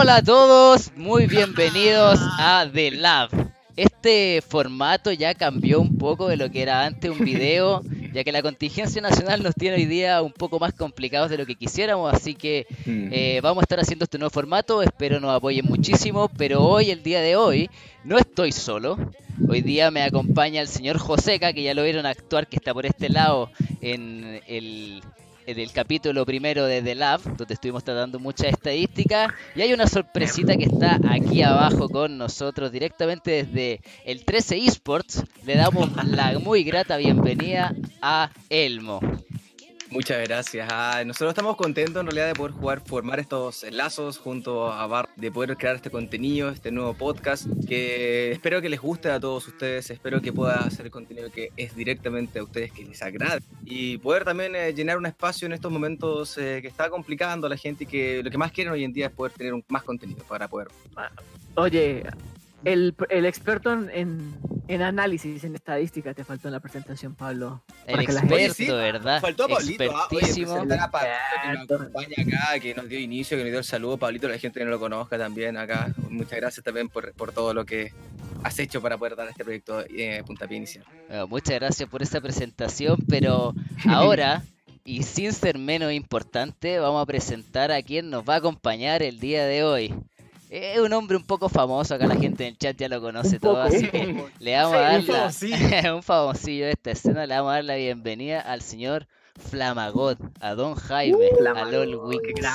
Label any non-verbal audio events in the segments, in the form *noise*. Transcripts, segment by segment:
Hola a todos, muy bienvenidos a The Lab. Este formato ya cambió un poco de lo que era antes un video, *laughs* ya que la contingencia nacional nos tiene hoy día un poco más complicados de lo que quisiéramos, así que Mm. eh, vamos a estar haciendo este nuevo formato, espero nos apoyen muchísimo, pero hoy, el día de hoy, no estoy solo. Hoy día me acompaña el señor Joseca, que ya lo vieron actuar, que está por este lado en el, en el capítulo primero de The Lab, donde estuvimos tratando muchas estadísticas. Y hay una sorpresita que está aquí abajo con nosotros, directamente desde el 13 Esports. Le damos la muy grata bienvenida a Elmo. Muchas gracias. Nosotros estamos contentos en realidad de poder jugar, formar estos lazos junto a Bar, de poder crear este contenido, este nuevo podcast, que espero que les guste a todos ustedes, espero que pueda hacer contenido que es directamente a ustedes, que les agrade, y poder también eh, llenar un espacio en estos momentos eh, que está complicando a la gente y que lo que más quieren hoy en día es poder tener un- más contenido para poder... Oye, el, el experto en, en, en análisis, en estadística, te faltó en la presentación, Pablo. El experto, sí, ¿verdad? Faltó a Pablito, ah, oye, Expertísimo. a Pablito que nos acompaña acá, que nos dio inicio, que nos dio el saludo. Pablito, la gente que no lo conozca también acá. Muchas gracias también por, por todo lo que has hecho para poder dar este proyecto eh, puntapié inicial. Bueno, muchas gracias por esa presentación, pero *laughs* ahora, y sin ser menos importante, vamos a presentar a quien nos va a acompañar el día de hoy. Es un hombre un poco famoso, acá la gente en el chat ya lo conoce Un todo, poco, así un que *laughs* le vamos a dar la- famosillo. *laughs* un famosillo de esta escena, le vamos a dar la bienvenida al señor Flamagot, a Don Jaime, a Flamagot, LOL qué Wings.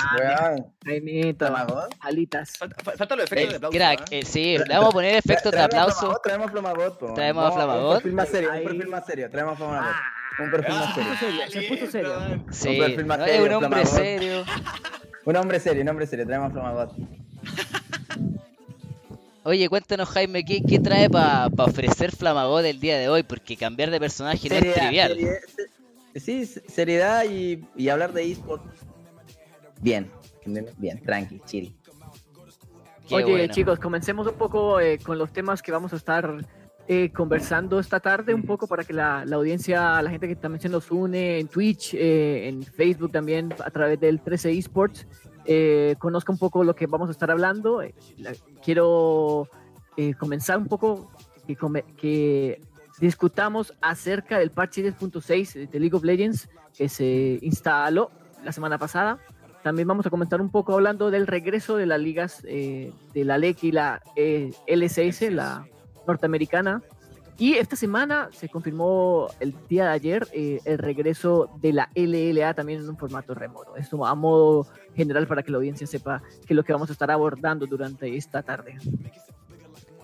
Jaimito, ¿Flamagot? alitas. Falta, fa- falta los efectos de El aplauso. crack, ¿ah? eh, sí, le vamos a poner efectos de aplauso. Flamagot, Traemos Flamagot, po. Traemos a No, Flamagot. Un perfil más serio, un perfil más serio. Traemos a Flamagot. Ah, Un perfil más serio. se puso serio. Sí, perfil más no, es serio, un hombre Flamagot. serio. *laughs* Un hombre serio, un hombre serio. Traemos a Flamagot. Oye, cuéntanos Jaime, ¿qué, qué trae para ofrecer Flamagot el día de hoy? Porque cambiar de personaje no es trivial. seriedad, se- sí, se- seriedad y, y hablar de eSport. Bien, bien, tranqui, chill. Qué Oye, bueno. chicos, comencemos un poco eh, con los temas que vamos a estar eh, conversando esta tarde, un poco para que la, la audiencia, la gente que también se nos une en Twitch, eh, en Facebook también, a través del 13 Esports, eh, conozca un poco lo que vamos a estar hablando. Eh, quiero eh, comenzar un poco que, que discutamos acerca del parche 10.6 de League of Legends que se instaló la semana pasada. También vamos a comentar un poco hablando del regreso de las ligas eh, de la LEC y la eh, LCS, la norteamericana. Y esta semana se confirmó el día de ayer eh, el regreso de la LLA también en un formato remoto. Esto a modo general para que la audiencia sepa qué es lo que vamos a estar abordando durante esta tarde.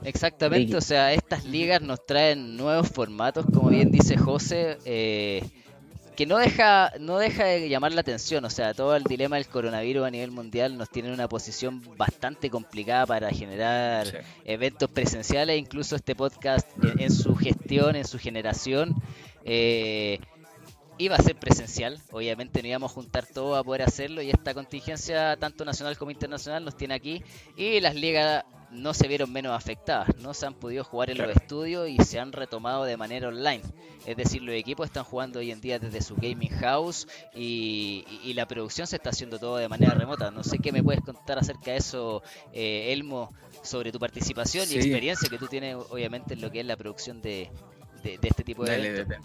Exactamente, o sea, estas ligas nos traen nuevos formatos, como bien dice José, eh, que no deja, no deja de llamar la atención, o sea, todo el dilema del coronavirus a nivel mundial nos tiene en una posición bastante complicada para generar Sí. eventos presenciales, incluso este podcast en, en su gestión, en su generación, eh, iba a ser presencial, obviamente no íbamos a juntar todo a poder hacerlo y esta contingencia, tanto nacional como internacional, nos tiene aquí y las ligas no se vieron menos afectadas, no se han podido jugar en Claro. los estudios y se han retomado de manera online. Es decir, los equipos están jugando hoy en día desde su gaming house y, y- y la producción se está haciendo todo de manera remota. No sé qué me puedes contar acerca de eso, eh, Elmo, sobre tu participación y experiencia que tú tienes, obviamente, en lo que es la producción de, de- de este tipo de eventos.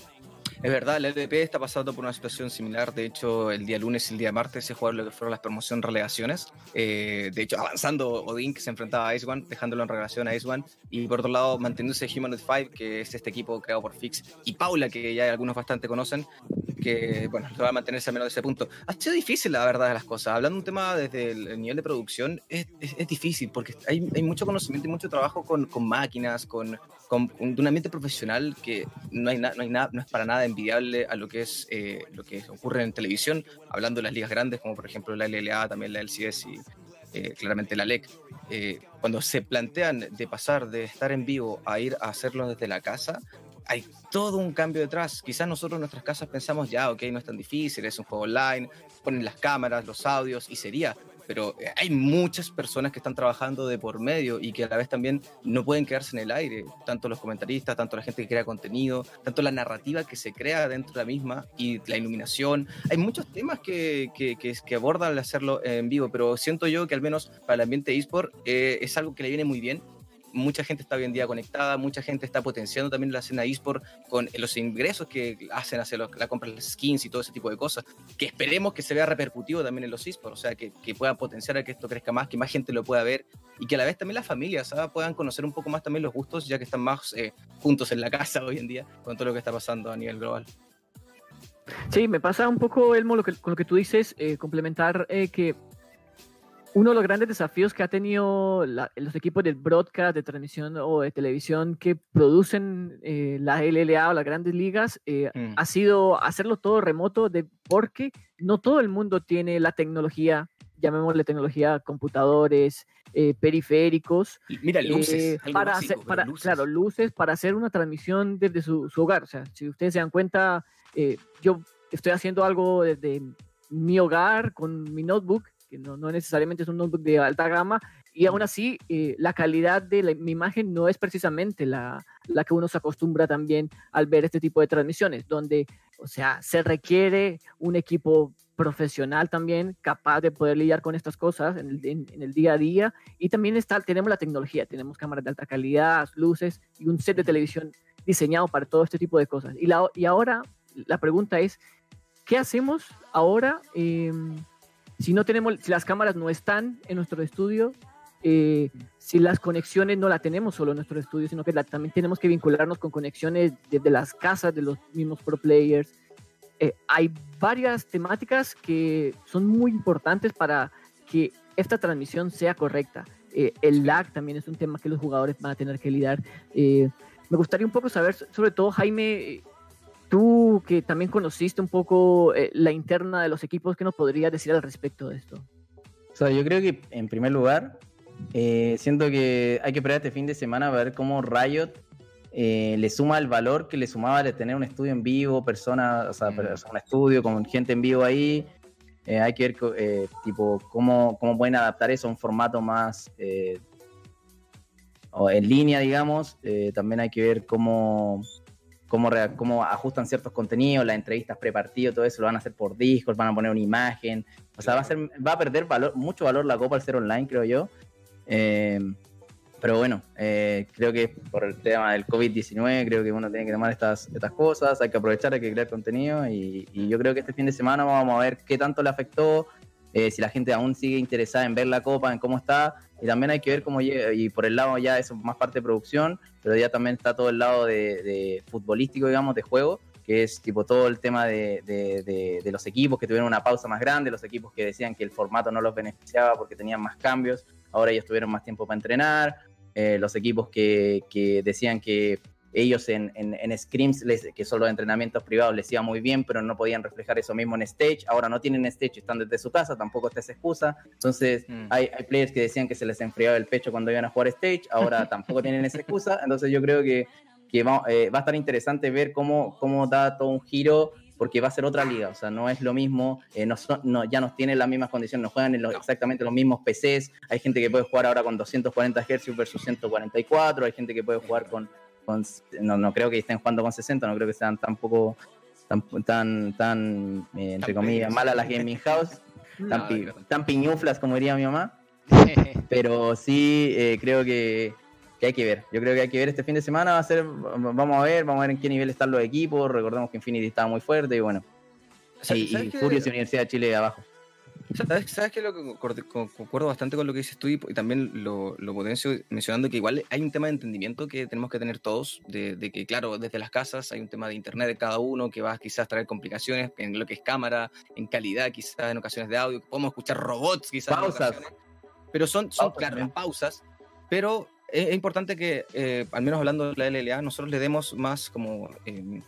Es verdad, la LDP está pasando por una situación similar. De hecho, el día lunes y el día martes se jugaron lo que fueron las promoción relegaciones. Eh, de hecho, avanzando Odin, que se enfrentaba a Ice One, dejándolo en relegación a Ice. Y por otro lado, manteniéndose Humanoid 5, que es este equipo creado por Fix. Y Paula, que ya algunos bastante conocen, que, bueno, va a mantenerse al menos de ese punto. Ha sido difícil, la verdad, de las cosas. Hablando de un tema desde el, el nivel de producción, es, difícil porque hay, mucho conocimiento y mucho trabajo con máquinas, con, con, con un ambiente profesional que no, hay na- no, hay nada no es para nada envidiable a lo que es eh, lo que ocurre en televisión, hablando de las ligas grandes, como por ejemplo la LLA, también la LCS y eh, claramente la LEC. Eh, cuando se plantean de pasar de estar en vivo a ir a hacerlo desde la casa, hay todo un cambio detrás. Quizás nosotros en nuestras casas pensamos, ya, ok, no es tan difícil, es un juego online, ponen las cámaras, los audios y sería. Pero eh, hay muchas personas que están trabajando de por medio y que a la vez también no pueden quedarse en el aire, tanto los comentaristas, tanto la gente que crea contenido, tanto la narrativa que se crea dentro de la misma y la iluminación. Hay muchos temas que, que, que, abordan al hacerlo en vivo, pero siento yo que al menos para el ambiente eSport eh, es algo que le viene muy bien mucha gente está hoy en día conectada, mucha gente está potenciando también la escena eSport con los ingresos que hacen hacia la compra de skins y todo ese tipo de cosas, que esperemos que se vea repercutivo también en los eSports, o sea, que, que pueda potenciar a que esto crezca más, que más gente lo pueda ver y que a la vez también las familias puedan conocer un poco más también los gustos, ya que están más eh, juntos en la casa hoy en día con todo lo que está pasando a nivel global. Sí, me pasa un poco, Elmo, lo que, con lo que tú dices, eh, complementar eh, que uno de los grandes desafíos que ha tenido los equipos de broadcast, de transmisión o de televisión que producen eh, la LLA o las grandes ligas eh, mm. ha sido hacerlo todo remoto de, porque no todo el mundo tiene la tecnología, llamémosle tecnología, computadores, eh, periféricos. Mira, luces. para hacer, para, Claro, luces para hacer una transmisión desde su, su hogar. O sea, si ustedes se dan cuenta, yo estoy haciendo algo desde mi hogar con mi notebook que no, no necesariamente es un notebook de alta gama, y aún así eh, la calidad de mi imagen no es precisamente la, la, que uno se acostumbra también al ver este tipo de transmisiones, donde, o sea, se requiere un equipo profesional también capaz de poder lidiar con estas cosas en el, en, el día a día y también está, tenemos la tecnología, tenemos cámaras de alta calidad, luces y un set de televisión diseñado para todo este tipo de cosas. Y, la, y ahora la pregunta es, ¿qué hacemos ahora? Eh, si no tenemos, si las cámaras no están en nuestro estudio, eh, si las conexiones no las tenemos solo en nuestro estudio, sino que también tenemos que vincularnos con conexiones desde las casas de los mismos pro players. Eh, hay varias temáticas que son muy importantes para que esta transmisión sea correcta. Eh, el lag también es un tema que los jugadores van a tener que lidiar. me gustaría un poco saber, sobre todo, Jaime, Tú que también conociste un poco eh, la interna de los equipos, ¿qué nos podrías decir al respecto de esto? O sea, yo creo que en primer lugar, eh, siento que hay que esperar este fin de semana para ver cómo Riot eh, le suma el valor que le sumaba de tener un estudio en vivo, personas, o sea, mm. un estudio con gente en vivo ahí. hay que ver tipo cómo, cómo pueden adaptar eso a un formato más en línea, digamos. también hay que ver cómo cómo, cómo ajustan ciertos contenidos, las entrevistas prepartido, todo eso lo van a hacer por Discord, van a poner una imagen. O sea, va a, ser, va a perder valor, mucho valor la Copa al ser online, creo yo. Eh, pero bueno, eh, creo que por el tema del COVID-19, creo que uno tiene que tomar estas, estas cosas, hay que aprovechar, hay que crear contenido y, y yo creo que este fin de semana vamos a ver qué tanto le afectó, eh, si la gente aún sigue interesada en ver la copa, en cómo está, y también hay que ver cómo llega, y por el lado ya eso es más parte de producción, pero ya también está todo el lado de, futbolístico, digamos, de juego, que es tipo todo el tema de, de, los equipos que tuvieron una pausa más grande, los equipos que decían que el formato no los beneficiaba porque tenían más cambios, ahora ellos tuvieron más tiempo para entrenar, eh, los equipos que, que decían que ellos en, en, scrims, que son los entrenamientos privados, les iba muy bien, pero no podían reflejar eso mismo en stage. Ahora no tienen stage, están desde su casa, tampoco está esa excusa. Entonces, mm. hay, hay, players que decían que se les enfriaba el pecho cuando iban a jugar stage, ahora *laughs* tampoco tienen esa excusa. Entonces, yo creo que, que va, eh, va, a estar interesante ver cómo, cómo da todo un giro porque va a ser otra liga, o sea, no es lo mismo, eh, no, no, ya nos tienen las mismas condiciones, no juegan en los, exactamente los mismos PCs, hay gente que puede jugar ahora con 240 Hz versus 144, hay gente que puede jugar con no, no creo que estén jugando con 60, no creo que sean tampoco tan, tan, tan eh, entre comillas, malas las gaming house, *laughs* tan, piñuflas como diría mi mamá. *laughs* Pero sí eh, creo que, hay que ver. Yo creo que hay que ver este fin de semana. Va a ser, vamos a ver, vamos a ver en qué nivel están los equipos. Recordemos que Infinity estaba muy fuerte y bueno. y, y Furious y Universidad de Chile abajo. ¿Sabes, ¿Sabes que lo que concuerdo bastante con lo que dices tú y, también lo, lo, potencio mencionando que igual hay un tema de entendimiento que tenemos que tener todos, de, que claro, desde las casas hay un tema de internet de cada uno que va a quizás traer complicaciones en lo que es cámara, en calidad, quizás en ocasiones de audio, podemos escuchar robots quizás. Pausas. pero son, son claro, pausas, pero es, importante que, eh, al menos hablando de la LLA, nosotros le demos más como... Eh,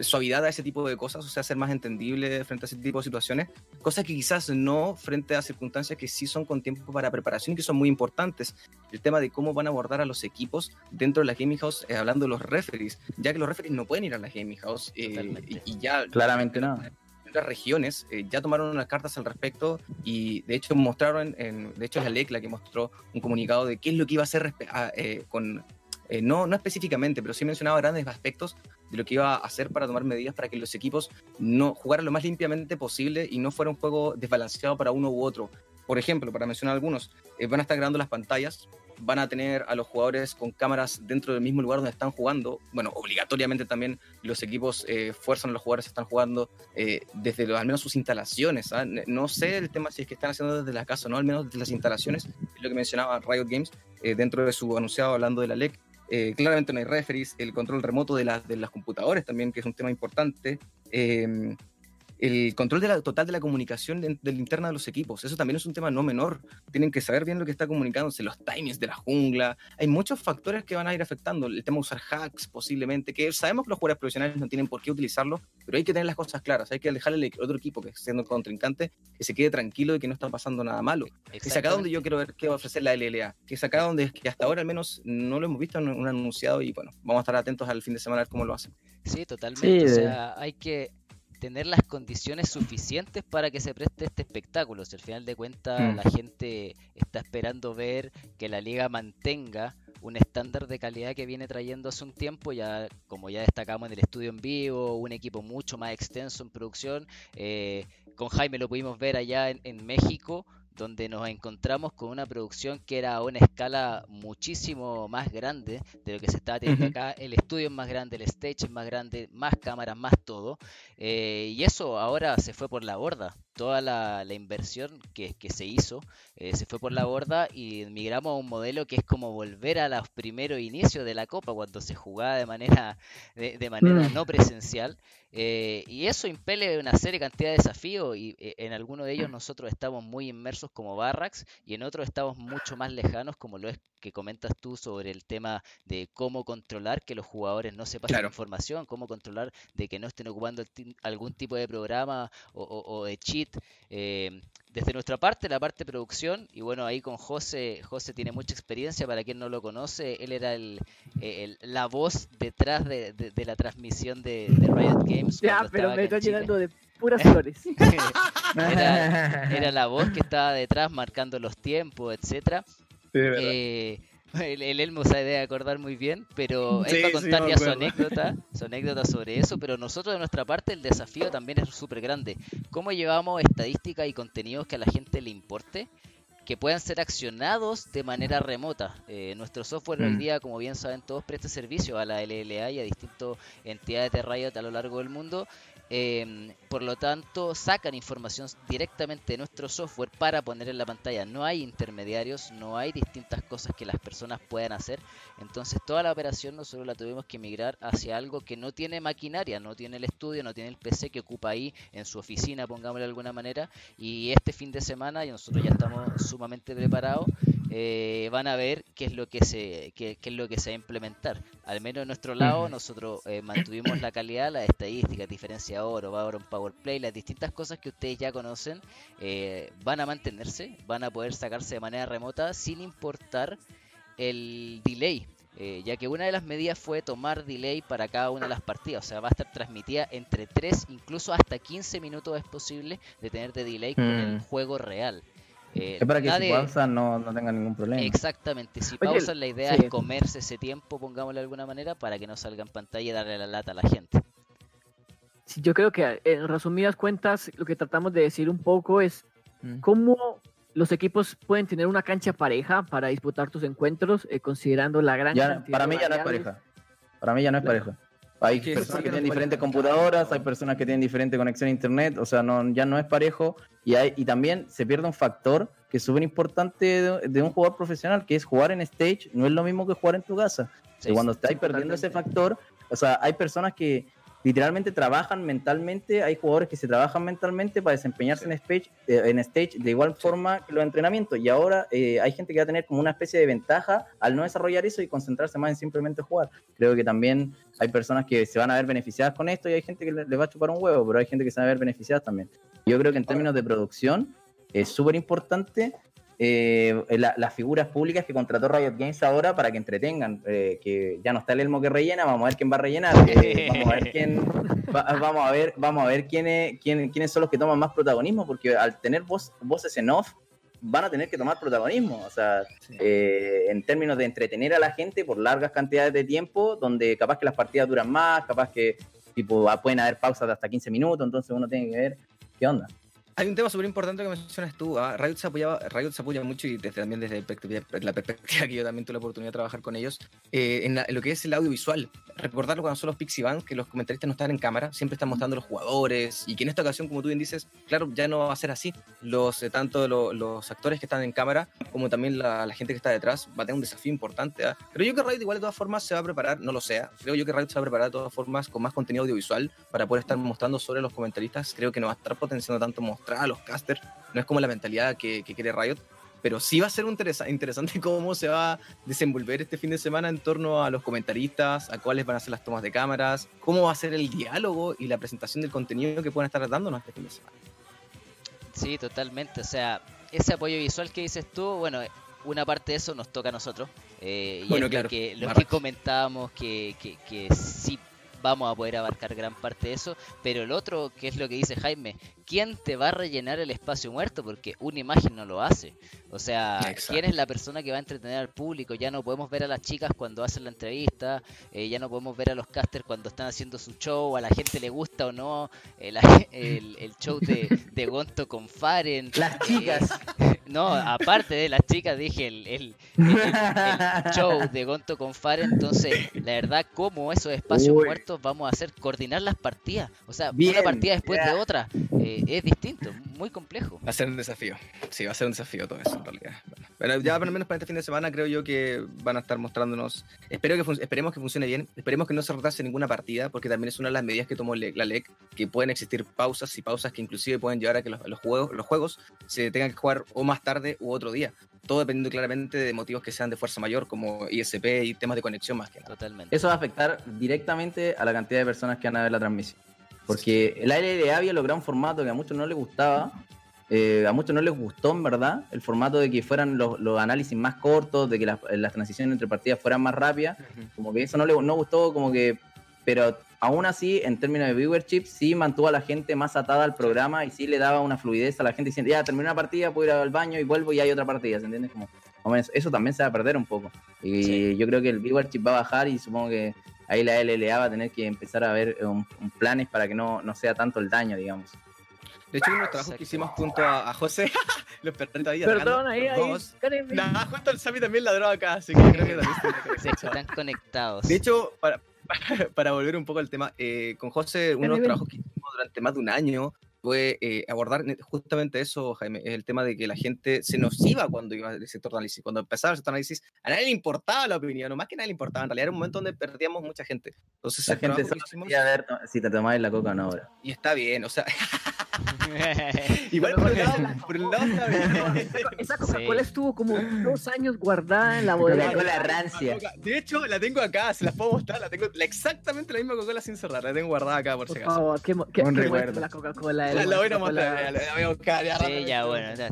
suavidad a ese tipo de cosas, o sea, ser más entendible frente a ese tipo de situaciones, cosas que quizás no frente a circunstancias que sí son con tiempo para preparación y que son muy importantes. El tema de cómo van a abordar a los equipos dentro de la gaming house, eh, hablando de los referees, ya que los referees no pueden ir a la gaming house eh, y, ya... Claramente no. otras regiones eh, ya tomaron unas cartas al respecto y de hecho mostraron, en, de hecho es la LEC la que mostró un comunicado de qué es lo que iba a hacer eh, con, eh, no, no específicamente, pero sí mencionaba grandes aspectos de lo que iba a hacer para tomar medidas para que los equipos no jugaran lo más limpiamente posible y no fuera un juego desbalanceado para uno u otro. Por ejemplo, para mencionar algunos, van a estar grabando las pantallas van a tener a los jugadores con cámaras dentro del mismo lugar donde están jugando. Bueno, obligatoriamente también los equipos eh, fuerzan a los jugadores que están jugando eh, desde al menos sus instalaciones. ¿ah? No sé el tema si es que están haciendo desde la casa o no, al menos desde las instalaciones, es lo que mencionaba Riot Games eh, dentro de su anunciado hablando de la LEC. Claramente no hay referees, el control remoto de, las de las computadoras también, que es un tema importante el control de la, total de la comunicación de, la interna de los equipos. Eso también es un tema no menor. Tienen que saber bien lo que está comunicándose, los timings de la jungla. Hay muchos factores que van a ir afectando. El tema de usar hacks posiblemente, que sabemos que los jugadores profesionales no tienen por qué utilizarlo, pero hay que tener las cosas claras. Hay que dejarle al otro equipo que está siendo contrincante que se quede tranquilo y que no está pasando nada malo. Es acá donde yo quiero ver qué va a ofrecer la LLA. Que es acá donde que hasta ahora al menos no lo hemos visto en un anunciado y bueno, vamos a estar atentos al fin de semana a ver cómo lo hacen. Sí, totalmente. o sea, hay que tener las condiciones suficientes para que se preste este espectáculo. Si al final de cuentas mm. la gente está esperando ver que la liga mantenga un estándar de calidad que viene trayendo hace un tiempo, ya como ya destacamos en el estudio en vivo, un equipo mucho más extenso en producción. Eh, con Jaime lo pudimos ver allá en México, donde nos encontramos con una producción que era a una escala muchísimo más grande de lo que se estaba teniendo acá. El estudio es más grande, el stage es más grande, más cámaras, más todo. Eh, y eso ahora se fue por la borda. Toda la, inversión que, que, se hizo eh, se fue por la borda y migramos a un modelo que es como volver a los primeros inicios de la Copa, cuando se jugaba de manera, de, manera mm. no presencial. Eh, y eso impele una serie cantidad de desafíos y eh, en algunos de ellos nosotros estamos muy inmersos como Barracks y en otros estamos mucho más lejanos como lo es que comentas tú sobre el tema de cómo controlar que los jugadores no se pasen información, cómo controlar de que no estén ocupando algún tipo de programa o, de Eh, desde nuestra parte, la parte de producción, y bueno, ahí con José, José tiene mucha experiencia, para quien no lo conoce, él era el, la voz detrás de, la transmisión de, Riot Games. Ya, pero me estoy llenando de puras *laughs* flores. *laughs* era, la voz que estaba detrás marcando los tiempos, etcétera. Eh, el, el, Elmo se debe acordar muy bien, pero él va a contar ya su anécdota, su anécdota sobre eso, pero nosotros de nuestra parte el desafío también es súper grande. ¿Cómo llevamos estadísticas y contenidos que a la gente le importe? Que puedan ser accionados de manera remota. Eh, nuestro software hoy mm. día, como bien saben todos, presta servicio a la LLA y a distintas entidades de Riot a lo largo del mundo Em, por lo tanto, sacan información directamente de nuestro software para poner en la pantalla. No hay intermediarios, no hay distintas cosas que las personas puedan hacer. Entonces, toda la operación nosotros la tuvimos que migrar hacia algo que no tiene maquinaria, no tiene el estudio, no tiene el PC que ocupa ahí en su oficina, pongámoslo de alguna manera. Y este fin de semana, y nosotros ya estamos sumamente preparados, eh, van a ver qué es lo que se qué, es lo que se va a implementar. Al menos en nuestro lado, nosotros eh, mantuvimos la calidad, las estadísticas, diferencia oro, Power Powerplay, las distintas cosas que ustedes ya conocen, eh, van a mantenerse, van a poder sacarse de manera remota sin importar el delay. ya que una de las medidas fue tomar delay para cada una de las partidas, o sea, va a estar transmitida entre 3, incluso hasta 15 minutos es posible de tener de delay con el mm. juego real. Eh, es para que si pausan no, no tengan ningún problema. Exactamente, si pausan la idea es comerse ese tiempo, pongámoslo de alguna manera, para que no salga en pantalla y darle la lata a la gente. Sí, yo creo que en resumidas cuentas lo que tratamos de decir un poco es mm. cómo los equipos pueden tener una cancha pareja para disputar tus encuentros, eh, considerando la gran... para mí ya no es pareja. Para mí ya no es pareja. Hay personas que tienen diferentes computadoras, hay personas que tienen diferente conexión a internet, o sea, no, ya no es parejo. Y, hay, y también se pierde un factor que es súper importante de, un jugador profesional, que es jugar en stage, no es lo mismo que jugar en tu casa. y cuando estáis perdiendo ese factor, o sea, hay personas que literalmente trabajan mentalmente, hay jugadores que se trabajan mentalmente para desempeñarse en, stage, eh, en stage de igual forma que los entrenamientos. Y ahora eh, hay gente que va a tener como una especie de ventaja al no desarrollar eso y concentrarse más en simplemente jugar. Creo que también hay personas que se van a ver beneficiadas con esto y hay gente que les va a chupar un huevo, pero hay gente que se va a ver beneficiada también. Yo creo que en términos de producción es súper importante eh, las figuras públicas que contrató Riot Games ahora para que entretengan, eh, que ya no está el Elmo que rellena, vamos a ver quién va a rellenar, eh, *laughs* vamos a ver quién, Va- vamos a ver, vamos a ver quiénes, quién- quiénes son los que toman más protagonismo, porque al tener voz, voces en off, van a tener que tomar protagonismo. O sea, Sí. eh, en términos de entretener a la gente por largas cantidades de tiempo, donde capaz que las partidas duran más, capaz que tipo ah, pueden haber pausas de hasta 15 minutos, entonces uno tiene que ver qué onda. Hay un tema súper importante que mencionas tú. ¿ah? Riot, se apoyaba, Riot se apoya mucho y desde, también desde la perspectiva que yo también tuve la oportunidad de trabajar con ellos, eh, en, la- en lo que es el audiovisual. Recordarlo cuando son los Pixie Band, que los comentaristas no están en cámara, siempre están mostrando los jugadores y que en esta ocasión, como tú bien dices, claro, ya no va a ser así. Los, eh, tanto lo- los actores que están en cámara como también la, la gente que está detrás va a tener un desafío importante. ¿ah? Pero yo que Riot igual de todas formas se va a preparar, no lo sea, creo yo que Riot se va a preparar de todas formas con más contenido audiovisual para poder estar mostrando sobre los comentaristas. Creo que no va a estar potenciando tanto mostrar a los casters, no es como la mentalidad que, que quiere Riot, pero sí va a ser un interesa- interesante *laughs* cómo se va a desenvolver este fin de semana en torno a los comentaristas, a cuáles van a ser las tomas de cámaras, cómo va a ser el diálogo y la presentación del contenido que puedan estar dándonos este fin de semana. Sí, totalmente. O sea, ese apoyo visual que dices tú, bueno, una parte de eso nos toca a nosotros. eh, y Bueno, es claro, lo que, lo comentábamos, que, que, que sí vamos a poder abarcar gran parte de eso. Pero el otro, que es lo que dice Jaime, ¿quién te va a rellenar el espacio muerto? Porque una imagen no lo hace. O sea, Exacto. ¿quién es la persona que va a entretener al público? Ya no podemos ver a las chicas cuando hacen la entrevista, eh, ya no podemos ver a los casters cuando están haciendo su show, a la gente le gusta o no eh, *laughs* el, el show de, de Gonto con Faren. Las chicas. Eh, *laughs* no, aparte de las chicas, dije el, el- show de Gonto con Faren. Entonces, la verdad, como esos espacios Uy. muertos vamos a hacer coordinar las partidas. O sea, Bien, una partida después de otra eh, es distinto, muy complejo. Va a ser un desafío. Sí, va a ser un desafío todo eso en realidad. Bueno, pero ya por lo menos para este fin de semana creo yo que van a estar mostrándonos. Espero que esperemos que funcione bien. Esperemos que no se retrase ninguna partida, porque también es una de las medidas que tomó la LEC, que pueden existir pausas y pausas que inclusive pueden llevar a que los, los juegos, los juegos se tengan que jugar o más tarde u otro día. Todo dependiendo claramente de motivos que sean de fuerza mayor, como ISP y temas de conexión más que nada. Totalmente. Eso va a afectar directamente a la cantidad de personas que van a ver la transmisión. Porque el LLA había logrado un formato que a muchos no les gustaba, eh, a muchos no les gustó en verdad, el formato de que fueran los, los análisis más cortos, de que las, las transiciones entre partidas fueran más rápidas, como que eso no le no gustó, como que, pero aún así, en términos de viewership, sí mantuvo a la gente más atada al programa y sí le daba una fluidez a la gente diciendo, ya terminé una partida, puedo ir al baño y vuelvo y hay otra partida, ¿se entiende? Como, eso también se va a perder un poco. Y Sí. yo creo que el viewership va a bajar y supongo que ahí la LLA va a tener que empezar a ver un, un planes para que no, no sea tanto el daño, digamos. De hecho, uno de los trabajos que hicimos junto a, a José, *laughs* los perritos ahí Perdón, ahí, ahí. Nah, justo el Sammy también ladró acá, así que creo que también se *laughs* están conectados. De hecho, para, *laughs* para volver un poco al tema, eh, con José, uno de los ven. trabajos que hicimos durante más de un año fue eh, abordar justamente eso, Jaime, el tema de que la gente se nos iba cuando iba el sector de análisis. Cuando empezaba el sector de análisis, a nadie le importaba la opinión, o más que a nadie le importaba. En realidad era un momento donde perdíamos mucha gente. Entonces, La gente hicimos- ver si te tomabas la coca o no ahora. y está bien, o sea, *laughs* *laughs* igual por el lado, por el lado está bien. *laughs* Esa Coca-Cola Sí. estuvo como dos años guardada en la bodega. Coca-Cola rancia. De hecho, la tengo acá, se las puedo mostrar, la tengo exactamente la misma Coca-Cola sin cerrar, la tengo guardada acá por si Por acaso. favor, qué, qué, Un qué recuerdo. la Coca-Cola. La, la voy a mostrar, la, la voy a buscar. ya, Sí, rápido. ya, bueno. ya-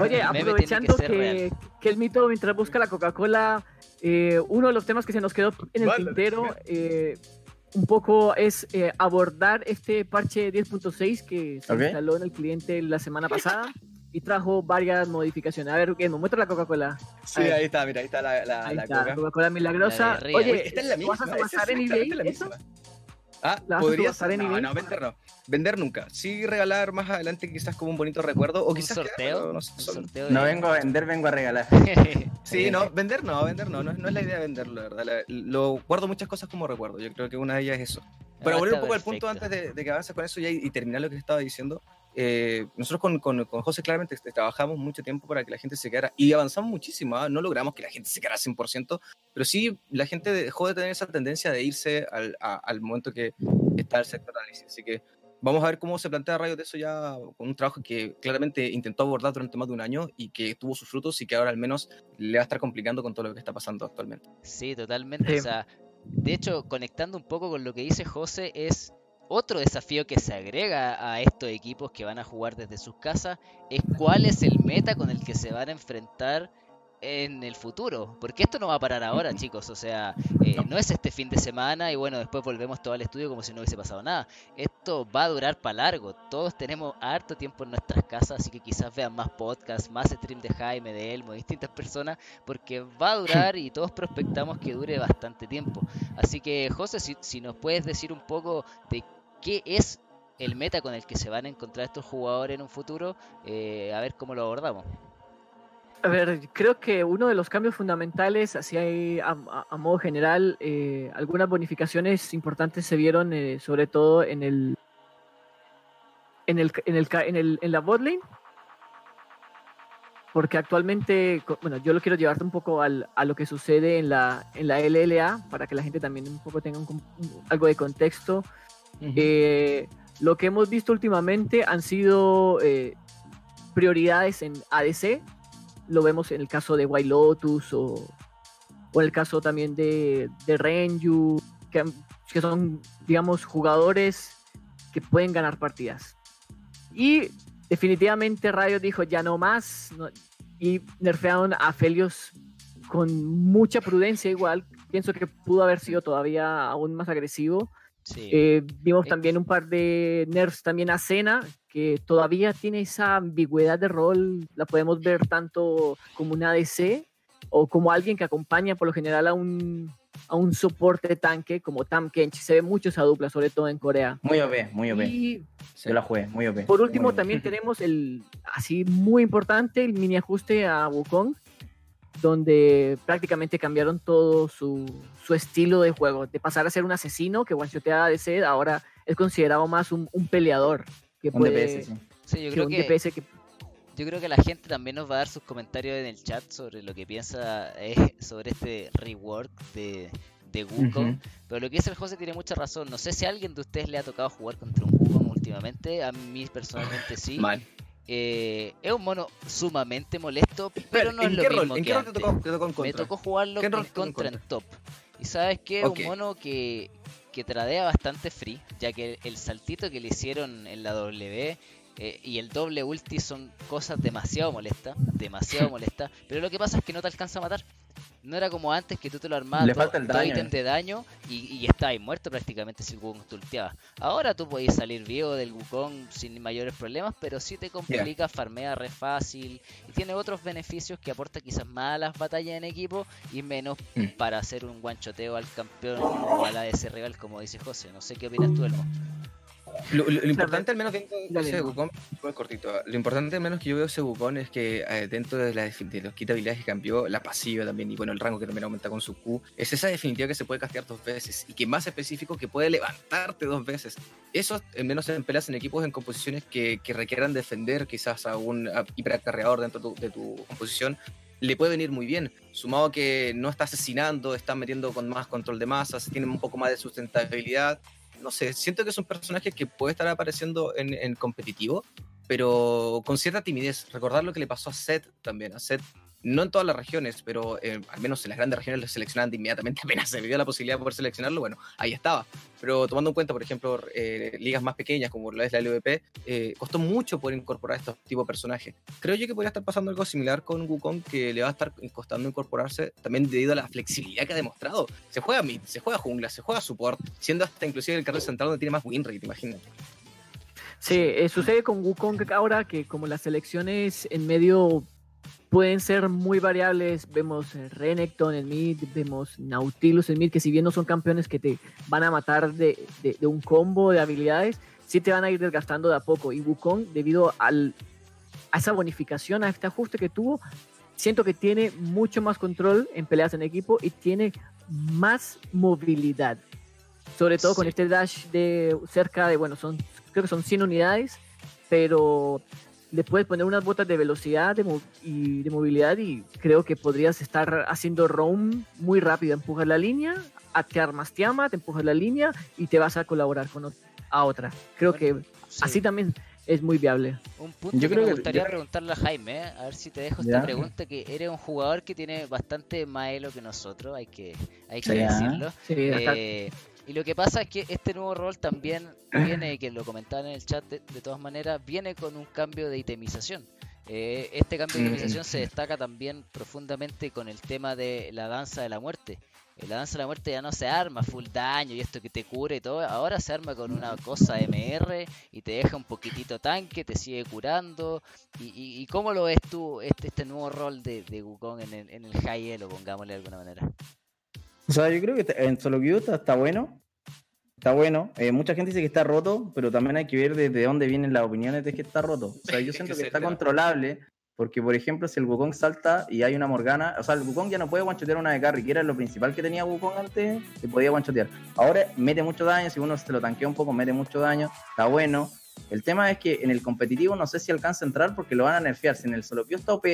Oye, aprovechando que que, que el mito mientras busca la Coca-Cola, eh, uno de los temas que se nos quedó en el Mándale, tintero eh, un poco es eh, abordar este parche 10.6 que se Ok. instaló en el cliente la semana pasada y trajo varias modificaciones. A ver, ¿qué? ¿Me muestra la Coca-Cola? Sí, ahí está, mira, ahí está la, la, Ahí la está, Coca. Coca-Cola milagrosa. La. Oye, Oye, esta es la misma. ¿vas a subastar en eBay la eso? Ah, ¿La podría ser. en No, eBay? no, vender no. Vender nunca. Sí, regalar más adelante quizás como un bonito recuerdo. O ¿Un quizás sorteo? no sé, Un sorteo No vengo a vender, vengo a regalar. *laughs* Sí, no, vender no, vender no. No, es- no es la idea de venderlo, la verdad. La- lo guardo muchas cosas como recuerdo. Yo creo que una de ellas es eso. Para Ah, volver un poco al punto perfecto. antes de, de que avances con eso ya y, y terminar lo que estaba diciendo, eh, nosotros con, con, con José claramente este, trabajamos mucho tiempo para que la gente se quedara y avanzamos muchísimo. ¿ah? No logramos que la gente se quedara 100%, pero sí la gente dejó de tener esa tendencia de irse al, a- al momento que está el sector de análisis. Así que vamos a ver cómo se plantea Rayo de eso ya con un trabajo que claramente intentó abordar durante más de un año y que tuvo sus frutos y que ahora al menos le va a estar complicando con todo lo que está pasando actualmente. Sí, totalmente. Sí. O sea, de hecho, conectando un poco con lo que dice José, es otro desafío que se agrega a estos equipos que van a jugar desde sus casas, es cuál es el meta con el que se van a enfrentar en el futuro, porque esto no va a parar ahora, chicos, o sea, eh, no. es este fin de semana y bueno, después volvemos todo al estudio como si no hubiese pasado nada. Esto va a durar para largo, todos tenemos harto tiempo en nuestras casas, así que quizás vean más podcasts, más stream de Jaime, de Elmo, de distintas personas, porque va a durar y todos prospectamos que dure bastante tiempo. Así que, José, si, si nos puedes decir un poco de qué es el meta con el que se van a encontrar estos jugadores en un futuro, eh, a ver cómo lo abordamos. A ver, creo que uno de los cambios fundamentales, así hay, a, a, modo general, eh, algunas bonificaciones importantes se vieron, eh, sobre todo en el, en el, en el, en el, en la botlane, porque actualmente, bueno, yo lo quiero llevarte un poco al, a lo que sucede en la, en la LLA, para que la gente también un poco tenga un, algo de contexto. Eh, lo que hemos visto últimamente han sido eh, prioridades en ADC, lo vemos en el caso de White Lotus o, o en el caso también de, de Renju, que, son, digamos, jugadores que pueden ganar partidas. Y definitivamente Riot dijo ya no más y nerfearon a Felios con mucha prudencia igual. Pienso que pudo haber sido todavía aún más agresivo. Sí. Eh, vimos también un par de nerfs también a Cena, que todavía tiene esa ambigüedad de rol, la podemos ver tanto como un ADC o como alguien que acompaña por lo general a un, a un soporte tanque como Tam Kench. Se ve mucho esa dupla, sobre todo en Corea. Muy OP, muy OP. Y Yo la jugué, muy OP. Por último, muy también *laughs* tenemos el, así muy importante, el mini ajuste a Wukong, donde prácticamente cambiaron todo su, su, estilo de juego. De pasar a ser un asesino que one-shotea de sed, ahora es considerado más un, un peleador. Que un puede, DPS, sí. sí yo creo que, DPS que yo creo que la gente también nos va a dar sus comentarios en el chat sobre lo que piensa eh, *laughs* sobre este rework de, de Wukong. Uh -huh. Pero lo que dice el José tiene mucha razón. No sé si a alguien de ustedes le ha tocado jugar contra un Wukong últimamente. A mí personalmente sí. Mal. Eh, es un mono sumamente molesto, pero no es lo mismo ¿En que qué rol te tocó, te tocó en contra? Me tocó jugarlo en contra en top. Y sabes que es Okay. un mono que, que tradea bastante free, ya que el saltito que le hicieron en la W eh, y el doble ulti son cosas demasiado molestas, demasiado *laughs* molestas, pero lo que pasa es que no te alcanza a matar. No era como antes que tú te lo armabas Le falta el dos daño, ítems de daño y, y estabas muerto prácticamente si el Wukong te ulteaba. Ahora tú podés salir vivo del Wukong sin mayores problemas, pero sí te complica, farmea re fácil y tiene otros beneficios que aporta quizás más a las batallas en equipo y menos Mm. para hacer un guanchoteo al campeón o a la de ese rival, como dice José. No sé qué opinas tú, Elmo. Lo, lo- lo importante, al menos dentro de muy cortito, lo importante, al menos que yo veo ese Wukong es que eh, dentro de, la, de los kit habilidades que cambió, la pasiva también, y bueno, el rango que también aumenta con su Q, es esa definitiva que se puede castear dos veces y que más específico que puede levantarte dos veces. Eso, al menos en peleas en equipos en composiciones que, que requieran defender quizás a un a- hiperacarreador dentro de tu, de tu composición, le puede venir muy bien. Sumado a que no está asesinando, está metiendo con más control de masas, tiene un poco más de sustentabilidad. No sé, siento que es un personaje que puede estar apareciendo en, en competitivo, pero con cierta timidez. Recordar lo que le pasó a Seth también. A Seth, no en todas las regiones, pero eh, al menos en las grandes regiones lo seleccionaban inmediatamente. *laughs* Apenas se vio la posibilidad de poder seleccionarlo, bueno, ahí estaba. Pero tomando en cuenta, por ejemplo, eh, ligas más pequeñas como lo es la LVP, eh, costó mucho poder incorporar estos tipos de personajes. Creo yo que podría estar pasando algo similar con Wukong, que le va a estar costando incorporarse también debido a la flexibilidad que ha demostrado. Se juega mid, se juega jungla, se juega support, siendo hasta inclusive el carril central donde tiene más win rate, imagínate. Sí, eh, sucede con Wukong ahora que como las selecciones en medio pueden ser muy variables, vemos Renekton en mid, vemos Nautilus en mid, que si bien no son campeones que te van a matar de, de- de un combo de habilidades, sí te van a ir desgastando de a poco. Y Wukong, debido al, a esa bonificación, a este ajuste que tuvo, siento que tiene mucho más control en peleas en equipo y tiene más movilidad. Sobre todo con Sí. este dash de cerca de, bueno, son creo que son 100 unidades, pero le puedes poner unas botas de velocidad de mo- y de movilidad y creo que podrías estar haciendo roam muy rápido, empujas la línea, a- te armas Tiamat, te empujas la línea y te vas a colaborar con ot- a otra. Creo Bueno, que Sí. así también es muy viable. Un punto Yo que creo me que- gustaría yo- preguntarle a Jaime, ¿eh? a ver si te dejo esta Ya. pregunta, que eres un jugador que tiene bastante más elo que nosotros, hay que, hay que Ya. decirlo. Sí, Eh, y lo que pasa es que este nuevo rol también viene, que lo comentaban en el chat de, de todas maneras, viene con un cambio de itemización. Eh, este cambio de organización se destaca también profundamente con el tema de la danza de la muerte. En la danza de la muerte ya no se arma full daño y esto que te cure y todo. Ahora se arma con una cosa MR y te deja un poquitito tanque, te sigue curando. ¿Y, y, cómo lo ves tú este, este nuevo rol de, de Wukong en el, en el high elo, pongámosle de alguna manera? O sea, yo creo que en solo queue está bueno. Está bueno. Eh, mucha gente dice que está roto, pero también hay que ver desde dónde vienen las opiniones de que está roto. O sea, yo siento que, está controlable, porque por ejemplo, si el Wukong salta y hay una Morgana, o sea, el Wukong ya no puede guanchotear una de carry, que era lo principal que tenía Wukong antes, que podía guanchotear. Ahora mete mucho daño, si uno se lo tanquea un poco, mete mucho daño, está bueno. El tema es que en el competitivo no sé si alcanza a entrar porque lo van a nerfear. Si en el solo está OP,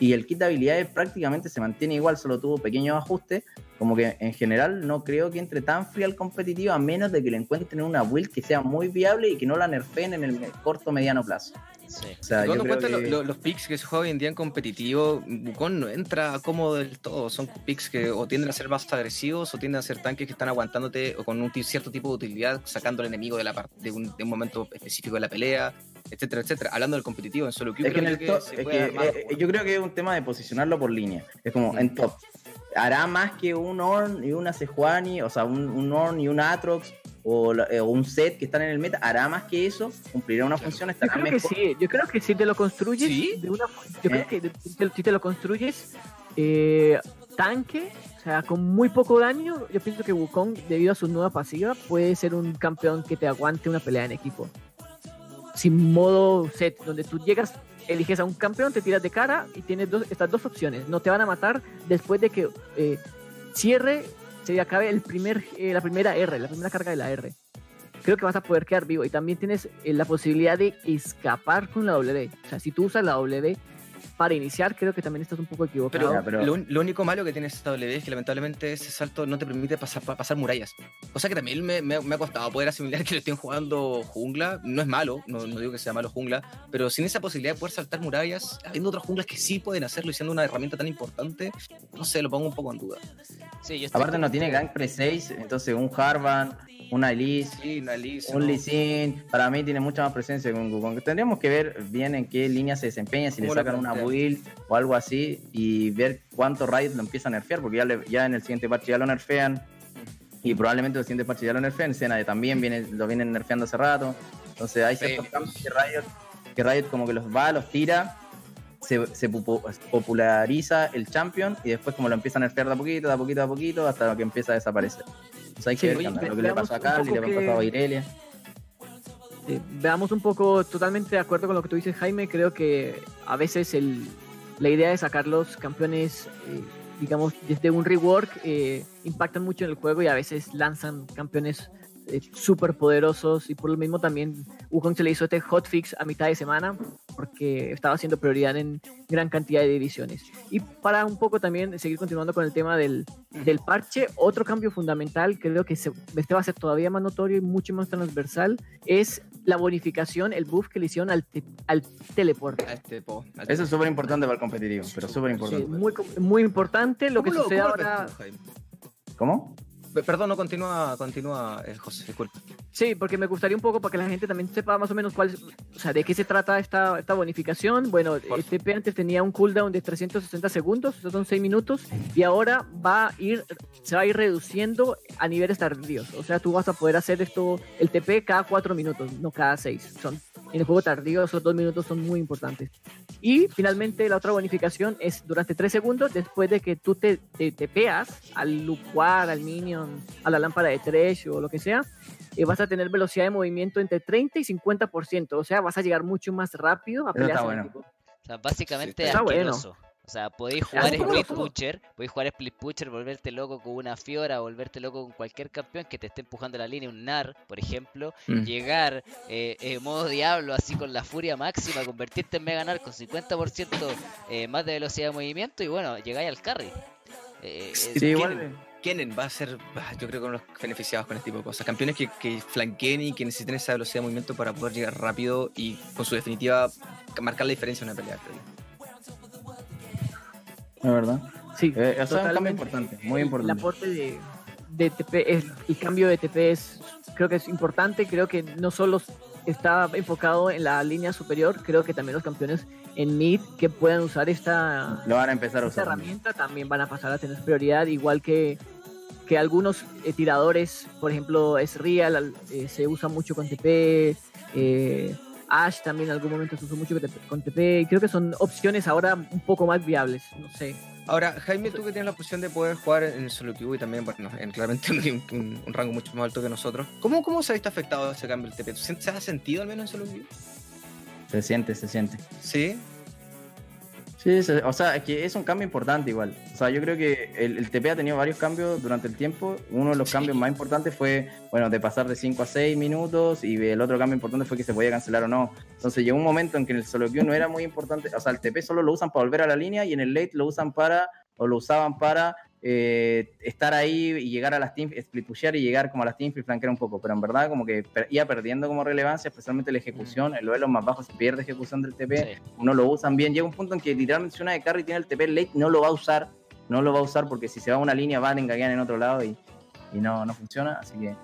y el kit de habilidades prácticamente se mantiene igual, solo tuvo pequeños ajustes. Como que en general no creo que entre tan frío al competitivo a menos de que le encuentren una build que sea muy viable y que no la nerfeen en el corto mediano plazo. Sí. O sea, cuentan los picks que se juegan hoy en día en competitivo, Wukong no entra cómodo del todo. Son picks que o tienden a ser más agresivos o tienden a ser tanques que están aguantándote o con un cierto tipo de utilidad, sacando al enemigo de, la de, un, de un momento específico de la pelea etcétera, etcétera. Hablando del competitivo en solo queue, yo creo que es un tema de posicionarlo por línea. Es como en top. Hará más que un Orn y una Sejuani, o sea, un, un Orn y un Atrox o, eh, un set que están en el meta, hará más que eso, cumplirá una función, estará yo creo Que sí, yo creo que si te lo construyes, de una, yo creo eh. que si te lo construyes eh, tanque, o sea, con muy poco daño, yo pienso que Wukong, debido a su nueva pasiva, puede ser un campeón que te aguante una pelea en equipo sin modo set, donde tú llegas, eliges a un campeón, te tiras de cara y tienes dos, estas dos opciones. No te van a matar después de que eh, cierre, se acabe el primer, eh, la primera R, la primera carga de la R. Creo que vas a poder quedar vivo y también tienes eh, la posibilidad de escapar con la W. O sea, si tú usas la W para iniciar, creo que también estás un poco equivocado. Pero, Lo, único malo que tiene esta W es que lamentablemente ese salto no te permite pasar, pasar murallas. Cosa que también me, me, ha costado poder asimilar que lo estén jugando jungla. No es malo, no, no, digo que sea malo jungla, pero sin esa posibilidad de poder saltar murallas, habiendo otras junglas que sí pueden hacerlo y siendo una herramienta tan importante, no sé, lo pongo un poco en duda. Sí, Aparte no tiene gank pre 6, entonces un Harvan, una Elise, un Lee para mí tiene mucha más presencia que un Wukong. Tendríamos que ver bien en qué línea se desempeña, si le sacan una build o algo así, y ver cuánto Riot lo empieza a nerfear, porque ya, ya en el siguiente parche ya lo nerfean, y probablemente en el siguiente parche ya lo nerfean, Sena también viene, lo vienen nerfeando hace rato, entonces hay ciertos cambios que Riot, que Riot como que los va, los tira, se, se, populariza el champion y después como lo empiezan a nerfear de a poquito, de a poquito, de a poquito, hasta que empieza a desaparecer hay que ver lo que le pasó a Carly, le pasó a Irelia. veamos un poco, totalmente de acuerdo con lo que tú dices, Jaime. Creo que a veces el, la idea de sacar los campeones, eh, digamos, desde un rework, eh, impactan mucho en el juego y a veces lanzan campeones eh, súper poderosos y por lo mismo también Wukong se le hizo este hotfix a mitad de semana porque estaba siendo prioridad en gran cantidad de divisiones. Y para un poco también seguir continuando con el tema del, del parche, otro cambio fundamental, creo que se, este va a ser todavía más notorio y mucho más transversal, es la bonificación, el buff que le hicieron al, al teleporte. Eso es súper importante para el competitivo, pero súper importante. muy, muy importante lo que sucede ahora. ¿Cómo? Perdón, no continúa, continúa eh, José, disculpe. Sí, porque me gustaría un poco para que la gente también sepa más o menos cuál, o sea, de qué se trata esta, esta bonificación. Bueno, el TP antes tenía un cooldown de 360 segundos, esos son 6 minutos, y ahora va a ir, se va a ir reduciendo a niveles tardíos. O sea, tú vas a poder hacer esto, el TP cada 4 minutos, no cada 6. Son, en el juego tardío esos 2 minutos son muy importantes. Y finalmente la otra bonificación es durante 3 segundos después de que tú te, te, tepeas al lugar, al minion, a la lámpara de Thresh o lo que sea, y vas a tener velocidad de movimiento entre 30 y 50%. O sea, vas a llegar mucho más rápido a pelear. O sea, básicamente asqueroso. O sea, podéis jugar Split Pusher, podéis jugar Split Pusher, volverte loco con una Fiora, volverte loco con cualquier campeón que te esté empujando la línea, un NAR, por ejemplo, mm. llegar eh, en modo diablo, así con la furia máxima, convertirte en Mega NAR con 50% eh, más de velocidad de movimiento y bueno, llegáis al carry. Eh, sí, igual. Kennen va a ser, yo creo, con los beneficiados con este tipo de cosas. Campeones que, que flanqueen y que necesiten esa velocidad de movimiento para poder llegar rápido y con su definitiva marcar la diferencia en una pelea. ¿Es verdad? Sí, eh, eso es un cambio importante, muy importante. El aporte de, TP, el cambio de TP es, creo que es importante, creo que no solo está enfocado en la línea superior. Creo que también los campeones en mid que puedan usar esta, Lo van a empezar a esta usar. herramienta también van a pasar a tener prioridad, igual que, que algunos eh, tiradores, por ejemplo, es Real, al- eh, se usa mucho con TP, eh, Ash también en algún momento se usó mucho con TP, con TP, y creo que son opciones ahora un poco más viables, no sé. Ahora, Jaime, tú que tienes la posición de poder jugar en el solo queue y también, bueno, en, claramente *laughs* un, un- un rango mucho más alto que nosotros, ¿cómo, cómo se ha visto afectado ese cambio del TP? ¿Se, se ha sentido al menos en solo queue? Se siente, se siente. Sí. Sí, o sea, es que es un cambio importante igual. O sea, yo creo que el, el TP ha tenido varios cambios durante el tiempo. Uno de los Sí. cambios más importantes fue, bueno, de pasar de 5 a 6 minutos y el otro cambio importante fue que se podía cancelar o no. Entonces llegó un momento en que en el solo queue no era muy importante, o sea, el TP solo lo usan para volver a la línea y en el late lo usan para, o lo usaban para eh, estar ahí y llegar a las teams, split pushear y llegar como a las teams y flanquear un poco. Pero en verdad como que iba perdiendo como relevancia, especialmente la ejecución. En los los más bajos se pierde ejecución del TP Sí. no lo usan bien. Llega un punto en que literalmente si una de carry tiene el TP late, no lo va a usar. No lo va a usar porque si se va a una línea van a engañar en otro lado y, y no, no funciona. Así que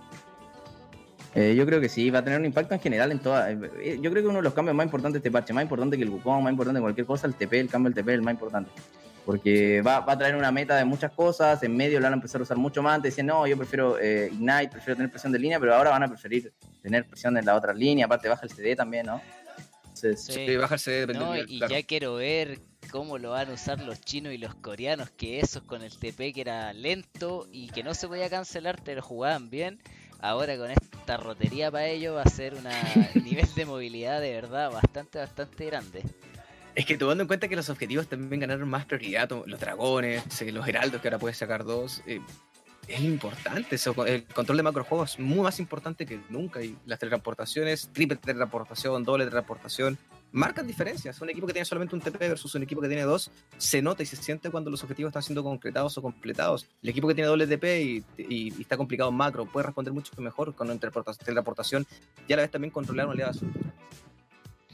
eh, yo creo que sí, va a tener un impacto en general en toda. eh, yo creo que uno de los cambios más importantes de este parche, más importante que el Wukong, más importante que cualquier cosa, el TP, el cambio del TP es el más importante. Porque va, va a traer una meta de muchas cosas, en medio lo van a empezar a usar mucho más. Antes decían, no, yo prefiero eh, Ignite, prefiero tener presión de línea, pero ahora van a preferir tener presión en la otra línea, aparte baja el CD también, ¿no? Entonces, Sí. Sí, bajarse de No, nivel, y claro. ya quiero ver cómo lo van a usar los chinos y los coreanos, que esos con el TP que era lento y que no se podía cancelar, pero jugaban bien. Ahora con esta rotería para ellos va a ser un *laughs* nivel de movilidad de verdad bastante, bastante grande. Es que tomando en cuenta que los objetivos también ganaron más prioridad, los dragones, los heraldos que ahora puedes sacar dos, eh, es importante. El control de macrojuegos es muy más importante que nunca. Y las teletransportaciones, triple teletransportación, doble teletransportación, marcan diferencias. Un equipo que tiene solamente un TP versus un equipo que tiene dos, se nota y se siente cuando los objetivos están siendo concretados o completados. El equipo que tiene doble TP y, está complicado en macro puede responder mucho mejor con una teletransporta- teletransportación y a la vez también controlar una oleada azul.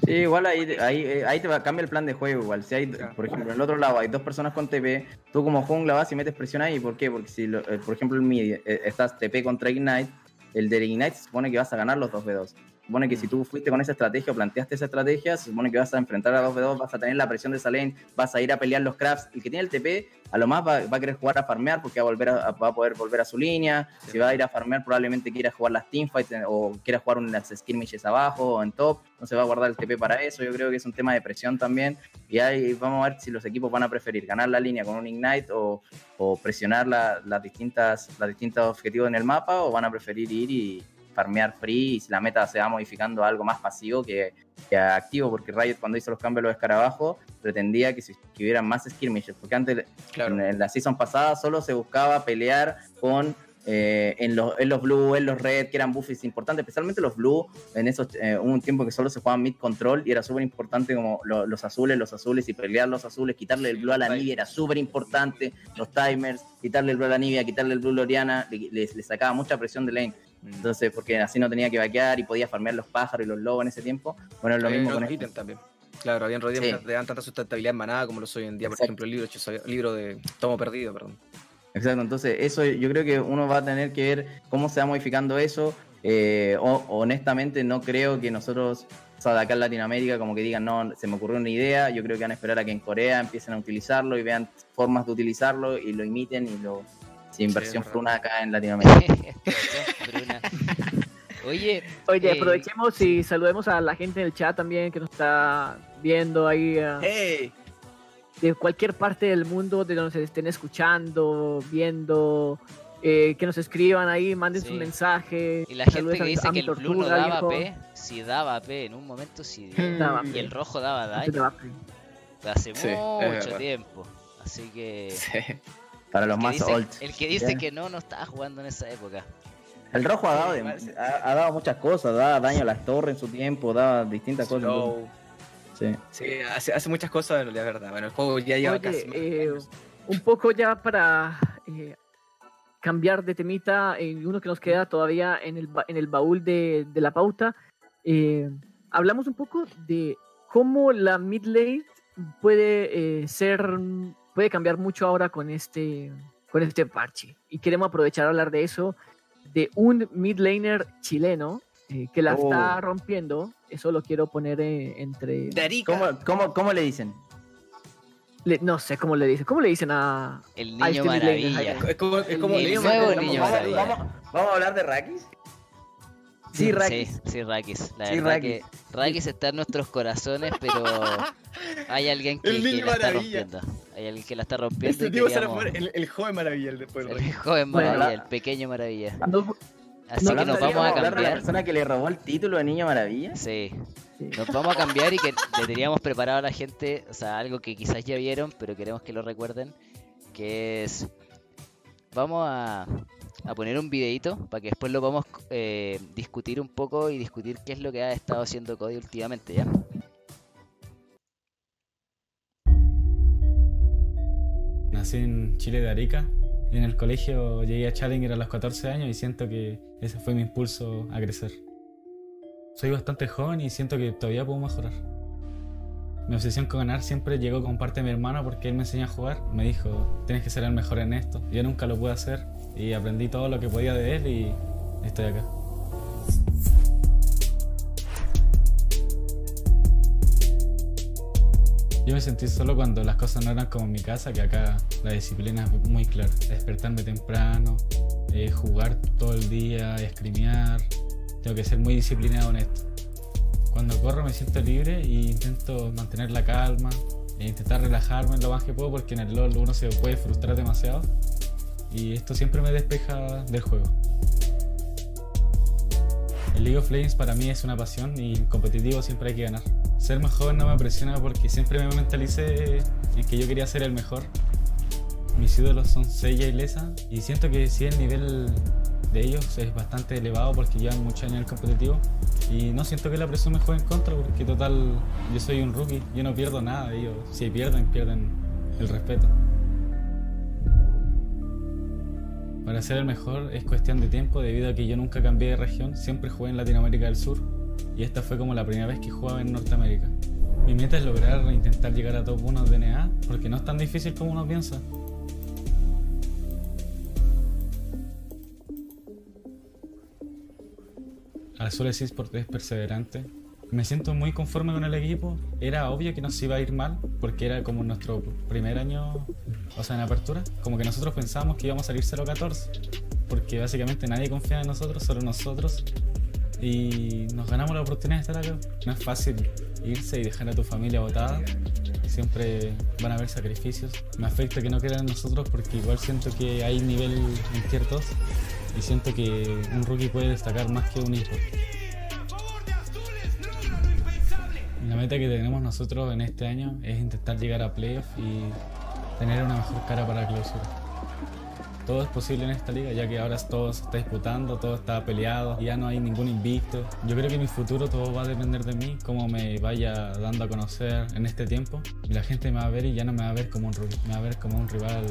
Sí, igual ahí, ahí, eh, ahí te va, cambia el plan de juego igual. Si hay, por ejemplo, en el otro lado hay dos personas con TP, tú como jungla vas y metes presión ahí. ¿Por qué? Porque si, lo- eh, por ejemplo, en mid eh, estás TP contra Ignite, el de Ignite se supone que vas a ganar los 2v2. Supone que si tú fuiste con esa estrategia o planteaste esa estrategia, se supone que vas a enfrentar a 2v2, vas a tener la presión de esa lane, vas a ir a pelear los crafts. El que tiene el TP, a lo más va, va a querer jugar a farmear porque va a, volver a, va a poder volver a su línea. Si va a ir a farmear, probablemente quiera jugar las teamfights eh, o quiera jugar unas skirmishes abajo o en top. No se va a guardar el TP para eso. Yo creo que es un tema de presión también. Y ahí vamos a ver si los equipos van a preferir ganar la línea con un Ignite o, o presionar la- las distintas las distintos objetivos en el mapa o van a preferir ir y farmear free y si la meta se va modificando a algo más pasivo que, que activo, porque Riot cuando hizo los cambios de los escarabajos pretendía que, se, que hubieran más skirmishes, porque antes Claro. en, en la season pasada solo se buscaba pelear con eh, en, los, en los blue, en los red, que eran buffs importantes, especialmente los blue. En esos eh, hubo un tiempo que solo se jugaban mid control y era súper importante como lo- los azules, los azules y pelear los azules, quitarle el blue a la. Nibia era súper importante. Los timers, quitarle el blue a la Nibia, quitarle el blue a Loriana, le, le- le sacaba mucha presión de lane. Entonces, porque así no tenía que vaquear y podía farmear los pájaros y los lobos en ese tiempo. Bueno, es lo Había mismo con esto. ítems también. Claro, habían rodeos Sí. que te dan tanta sustentabilidad en manada como lo soy hoy en día, por Exacto. ejemplo, el libro, libro de Tomo Perdido, perdón. Exacto, entonces eso yo creo que uno va a tener que ver cómo se va modificando eso. Eh, o- honestamente no creo que nosotros, o sea, de acá en Latinoamérica, como que digan, no, se me ocurrió una idea, yo creo que van a esperar a que en Corea empiecen a utilizarlo y vean formas de utilizarlo y lo imiten y lo... Sin inversión verdad. fruna acá en Latinoamérica. *laughs* Oye, Oye, eh, aprovechemos y saludemos a la gente en el chat también que nos está viendo ahí eh, ¡Hey! de cualquier parte del mundo, de donde se estén escuchando, viendo, eh, que nos escriban ahí, manden Sí. su mensaje. y la gente que dice a que el blue no daba viejo. P, si daba P, en un momento sí dio. Daba Y el rojo daba daño hace Sí, mucho tiempo. Así que Sí. Para los más dice, old. el que dice Ya. que no, no estaba jugando en esa época. El rojo ha dado, de- ha, ha dado muchas cosas, da daño a las torres en su tiempo, da distintas cosas. Sí. Sí, hace, hace muchas cosas, es verdad. Bueno, el juego ya lleva Oye, casi. eh, un poco ya para eh, cambiar de temita, en uno que nos queda todavía en el, ba- en el baúl de, de la pauta, eh, hablamos un poco de cómo la mid lane puede eh, ser, puede cambiar mucho ahora con este, con este parche. Y queremos aprovechar a hablar de eso, de un mid laner chileno eh, que la Oh. está rompiendo. Eso lo quiero poner eh, entre. ¿Cómo, cómo, cómo le dicen? le- no sé cómo le dicen. ¿Cómo le dicen a.? El niño mi ley, maravilla. Es como, es como El niño vamos- maravilla. vamos, vamos a hablar de Rakis. Sí, Rakis. Sí, sí, Rakis. La Sí, verdad Rakis. que Rakis está en nuestros corazones, pero *laughs* hay alguien que, El la está maravilla. rompiendo. Hay alguien que la está rompiendo Este y tipo se queríamos- el, el joven maravilla el después. del el joven Bueno, maravilla, la- el pequeño maravilla. No, Así no, que nos vamos a de la cambiar. persona que le robó el título de Niño Maravilla? Sí, sí. nos vamos a cambiar y que le teníamos preparado a la gente, o sea, algo que quizás ya vieron, pero queremos que lo recuerden, que es... Vamos a, a poner un videito para que después lo podamos eh, discutir un poco y discutir qué es lo que ha estado haciendo Cody últimamente, ¿ya? Nací en Chile de Arica. En el colegio llegué a Challenger a los 14 años y siento que ese fue mi impulso a crecer. Soy bastante joven y siento que todavía puedo mejorar. Mi obsesión con ganar siempre llegó con parte de mi hermano porque él me enseñó a jugar. Me dijo, tienes que ser el mejor en esto. Yo nunca lo pude hacer y aprendí todo lo que podía de él y estoy acá. Yo me sentí solo cuando las cosas no eran como en mi casa, que acá la disciplina es muy clara. Despertarme temprano, eh, jugar todo el día, escrimear. Tengo que ser muy disciplinado en esto. Cuando corro me siento libre e intento mantener la calma e intentar relajarme lo más que puedo porque en el LOL uno se puede frustrar demasiado y esto siempre me despeja del juego. El League of Legends para mí es una pasión y competitivo siempre hay que ganar. Ser más joven no me presiona porque siempre me mentalicé en que yo quería ser el mejor. Mis ídolos son Seiya y Lesa y siento que sí el nivel de ellos es bastante elevado porque llevan muchos años en el competitivo y no siento que la presión me juegue en contra porque total yo soy un rookie, yo no pierdo nada, ellos si pierden pierden el respeto. Para ser el mejor es cuestión de tiempo debido a que yo nunca cambié de región, siempre jugué en Latinoamérica del Sur y esta fue como la primera vez que jugaba en Norteamérica. Mi meta es lograr intentar llegar a top 1 de NA porque no es tan difícil como uno piensa. Azul Esports es perseverante. Me siento muy conforme con el equipo. Era obvio que nos iba a ir mal porque era como nuestro primer año, o sea, en apertura. Como que nosotros pensábamos que íbamos a salir 0-14 porque básicamente nadie confiaba en nosotros, solo nosotros. Y nos ganamos la oportunidad de estar acá. No es fácil irse y dejar a tu familia botada. Siempre van a haber sacrificios. Me afecta que no quieran en nosotros porque igual siento que hay nivel en 2 y siento que un rookie puede destacar más que un hijo. La meta que tenemos nosotros en este año es intentar llegar a playoff y tener una mejor cara para la clausura. Todo es posible en esta liga, ya que ahora todo se está disputando, todo está peleado, y ya no hay ningún invicto. Yo creo que mi futuro todo va a depender de mí, cómo me vaya dando a conocer en este tiempo. Y la gente me va a ver y ya no me va a ver como un me va a ver como un rival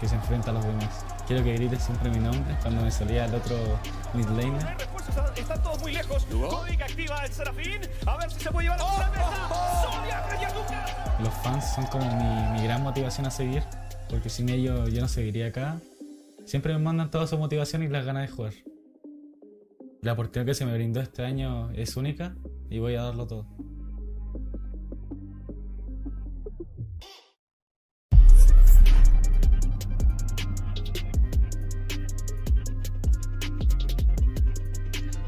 que se enfrenta a los demás. Quiero que grites siempre mi nombre cuando me salía el otro mid laner. están todos muy lejos. Que activa el Serafín. A ver si se puede llevar a la mesa. Los fans son como mi, mi gran motivación a seguir, porque sin ellos yo no seguiría acá. Siempre me mandan toda su motivación y las ganas de jugar. La oportunidad que se me brindó este año es única y voy a darlo todo.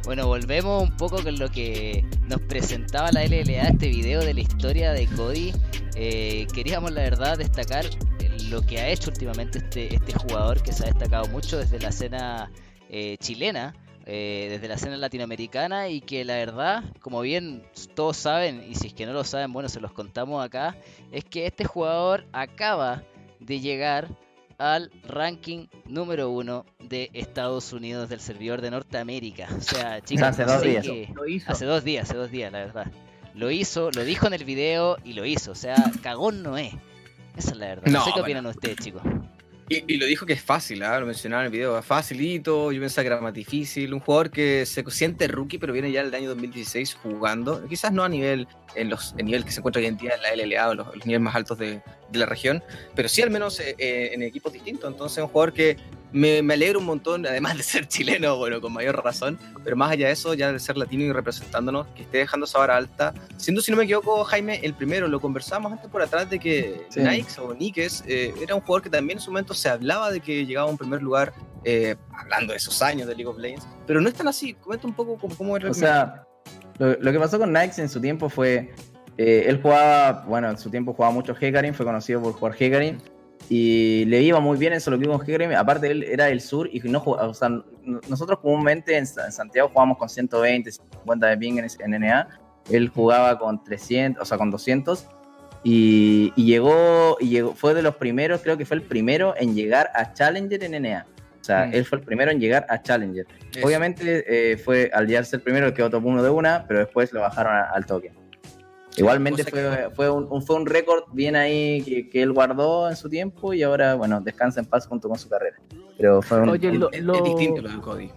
Bueno, volvemos un poco con lo que nos presentaba la LLA, este video de la historia de Cody. Eh, queríamos, la verdad, destacar lo que ha hecho últimamente este, este jugador que se ha destacado mucho desde la escena eh, chilena, eh, desde la escena latinoamericana y que la verdad, como bien todos saben, y si es que no lo saben, bueno, se los contamos acá, es que este jugador acaba de llegar al ranking número uno de Estados Unidos del servidor de Norteamérica. O sea, *laughs* chicos, Hace dos días. Lo hizo. Hace dos días, hace dos días, la verdad. Lo hizo, lo dijo en el video y lo hizo. O sea, cagón no es. Esa es la verdad. No, No, sé qué bueno. opinan ustedes, chicos. Y, y lo dijo que es fácil, ¿ah? lo mencionaba en el video, es facilito, yo pensaba que era más difícil, un jugador que se siente rookie pero viene ya del año 2016 jugando, quizás no a nivel, en los el nivel que se encuentra hoy en día en la LLA o los, los niveles más altos de, de la región, pero sí al menos eh, eh, en equipos distintos, entonces un jugador que me, me alegro un montón, además *laughs* de ser chileno, bueno, con mayor razón, pero más allá de eso, ya de ser latino y representándonos, que esté dejando esa vara alta. Siendo, si no me equivoco, Jaime, el primero, lo conversamos antes por atrás de que Sí. Nikes o Nikes eh, era un jugador que también en su momento se hablaba de que llegaba a un primer lugar, eh, hablando de esos años de League of Legends, pero no es tan así. Comenta un poco cómo, cómo era el O sea, lo, lo que pasó con Nikes en su tiempo fue. eh, él jugaba, bueno, en su tiempo jugaba mucho Hecarim, fue conocido por jugar Hecarim. Y le iba muy bien en solo que con Hecarim. Aparte, él era del sur y no jugaba. O sea, nosotros comúnmente en, Sa- en Santiago jugamos con 120, 50 de ping en, en NA. Él jugaba con 300, o sea, con 200. Y, y llegó, y llegó, fue de los primeros, creo que fue el primero en llegar a Challenger en NA. O sea, Mm. él fue el primero en llegar a Challenger. Eso. Obviamente eh, fue al llegar ser primero quedó top 1 de una, pero después lo bajaron a- al toque. Igualmente fue, fue un, un- fue un récord bien ahí que, que él guardó en su tiempo y ahora, bueno, descansa en paz junto con su carrera. Pero fue un, Oye, lo- Es, es distinto lo de Cody.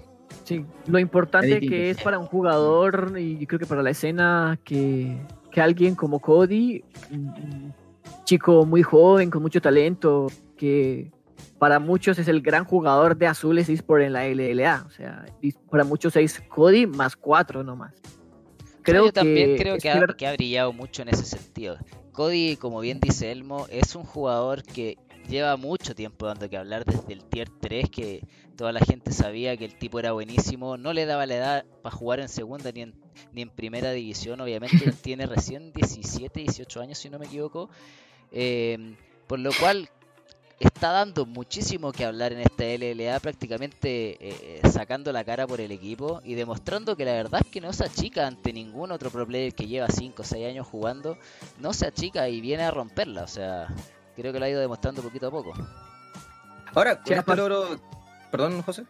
Sí, lo importante Es que es para un jugador y creo que para la escena que, que alguien como Cody, un chico muy joven, con mucho talento, que para muchos es el gran jugador de azules eSport en la LLA. O sea, para muchos es Cody más cuatro nomás. Creo yo también que creo que ha, ver- que ha brillado mucho en ese sentido. Cody, como bien dice Elmo, es un jugador que lleva mucho tiempo dando que hablar desde el tier 3, que toda la gente sabía que el tipo era buenísimo, no le daba la edad para jugar en segunda ni en, ni en primera división, obviamente él *laughs* tiene recién 17, 18 años si no me equivoco, Eh, por lo cual está dando muchísimo que hablar en esta LLA, prácticamente eh, sacando la cara por el equipo y demostrando que la verdad es que no se achica ante ningún otro pro player que lleva 5 o 6 años jugando, no se achica y viene a romperla, o sea, creo que lo ha ido demostrando poquito a poco. Ahora, con este logro. Perdón, José.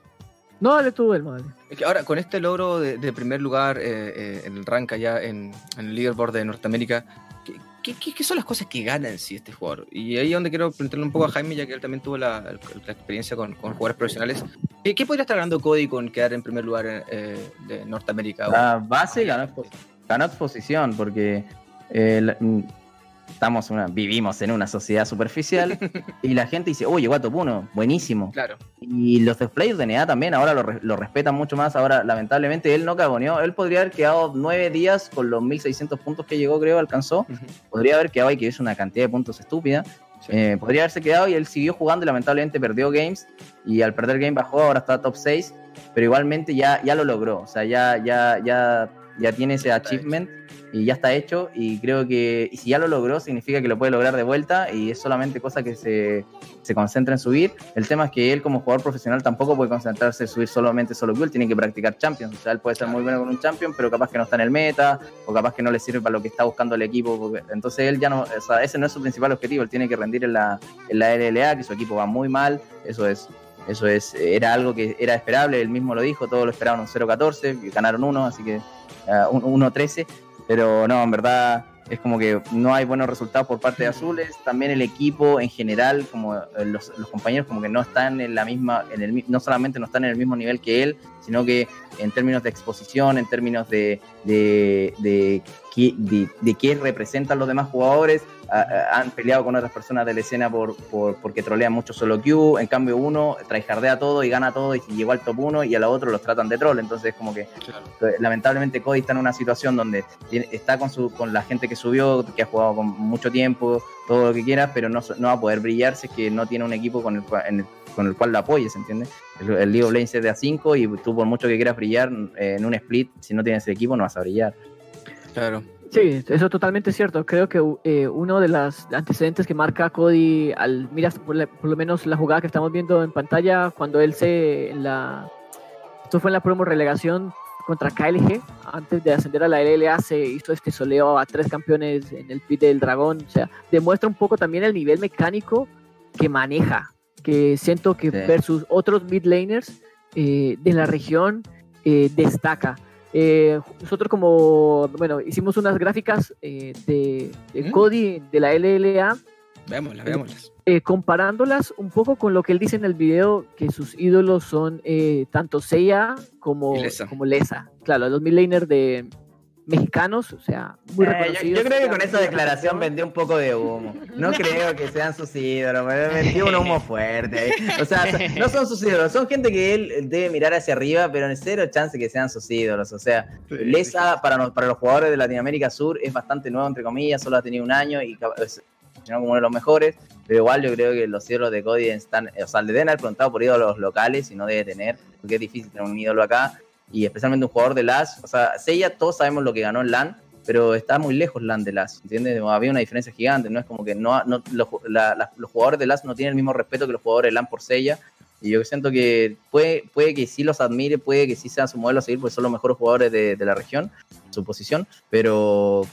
No, dale tú, el dale. Es que ahora, con este logro de, de primer lugar eh, eh, en el rank allá en, en el leaderboard de Norteamérica, ¿qué, son las cosas que gana en sí este jugador? Y ahí es donde quiero preguntarle un poco a Jaime, ya que él también tuvo la, experiencia con, jugadores profesionales. ¿Qué, podría estar ganando Cody con quedar en primer lugar eh, de Norteamérica? la base ganó, ganó exposición porque eh, estamos una, vivimos en una sociedad superficial *laughs* y la gente dice, oh, llegó a top 1, buenísimo. Claro. Y los players de NA también ahora lo, re- lo respetan mucho más. Ahora, lamentablemente, él no cagoneó. Él podría haber quedado nueve días con los 1600 puntos que llegó, creo, alcanzó. Podría haber quedado y que es una cantidad de puntos estúpida. Sí. Eh, podría haberse quedado y él siguió jugando y lamentablemente perdió games. Y al perder game bajó, ahora está top 6. Pero igualmente ya, ya lo logró. O sea, ya, ya, ya, ya tiene ese achievement y ya está hecho. Y creo que y si ya lo logró, significa que lo puede lograr de vuelta. Y es solamente cosa que se, se concentra en subir. El tema es que él como jugador profesional tampoco puede concentrarse en subir solamente solo él tiene que practicar Champions. O sea, él puede ser muy bueno con un Champion, pero capaz que no está en el meta, o capaz que no le sirve para lo que está buscando el equipo. porque- entonces él ya no, o sea, ese no es su principal objetivo, él tiene que rendir en la, en la LLA, que su equipo va muy mal, eso es... Eso es, era algo que era esperable, él mismo lo dijo, todos lo esperaban un 0-14, y ganaron uno, así que 1-13, pero no, en verdad es como que no hay buenos resultados por parte de Azules. También el equipo en general, como eh, los, compañeros, como que no están en la misma, en el, no solamente no están en el mismo nivel que él, sino que en términos de exposición, en términos de, de, de, qué- de, de qué representan los demás jugadores, a- a- han peleado con otras personas de la escena por, por, porque trolean mucho solo Q. En cambio, uno tryhardea todo y gana todo y llegó al top 1 y a la otro los tratan de troll. Entonces, como que Claro. lamentablemente Cody está en una situación donde tiene- está con su con la gente que subió, que ha jugado con mucho tiempo, todo lo que quieras, pero no, no va a poder brillar si es que no tiene un equipo con el, cual- en el- con el cual lo apoyes, ¿entiendes? El, el League of Legends es de A5 y tú por mucho que quieras brillar eh, en un split, si no tienes el equipo no vas a brillar. Claro. Sí, eso es totalmente cierto. Creo que eh, uno de los antecedentes que marca Cody, al miras por, la- por lo menos la jugada que estamos viendo en pantalla, cuando él se en la esto fue en la promo relegación contra KLG, antes de ascender a la LLA se hizo este soleo a tres campeones en el pit del dragón, o sea, demuestra un poco también el nivel mecánico que maneja, que siento que Sí. versus otros mid laners eh, de la región eh, destaca. Eh, nosotros como, bueno, hicimos unas gráficas de, de. Cody de la LLA, Veámoslas, veámoslas. comparándolas un poco con lo que él dice en el video, que sus ídolos son tanto Seiya como Lesa. como Lesa. Claro, los midlaners de, mexicanos, o sea, muy Eh, yo, reconocidos. yo creo que con esa declaración vendió un poco de humo. No *laughs* creo que sean sus ídolos, me metió un humo fuerte. O sea, *laughs* no son sus ídolos, son gente que él debe mirar hacia arriba, pero en cero chance que sean sus ídolos. O sea, Lesa para, los- para los jugadores de Latinoamérica Sur es bastante nuevo, entre comillas, solo ha tenido un año y como uno de los mejores. Pero igual yo creo que los ídolos de Cody están, o sea, le deben haber preguntado por ídolos locales y no debe tener, porque es difícil tener un ídolo acá. Y especialmente un jugador de LAS, o sea, Seiya todos sabemos lo que ganó en LAN, pero está muy lejos LAN de LAS, ¿entiendes? Había una diferencia gigante, no es como que no, no- los, los jugadores de LAS no tienen el mismo respeto que los jugadores de LAN por Seiya. Y yo siento que puede, puede que sí los admire, puede que sí sea su modelo a seguir, porque son los mejores jugadores de, de la región, su posición, pero,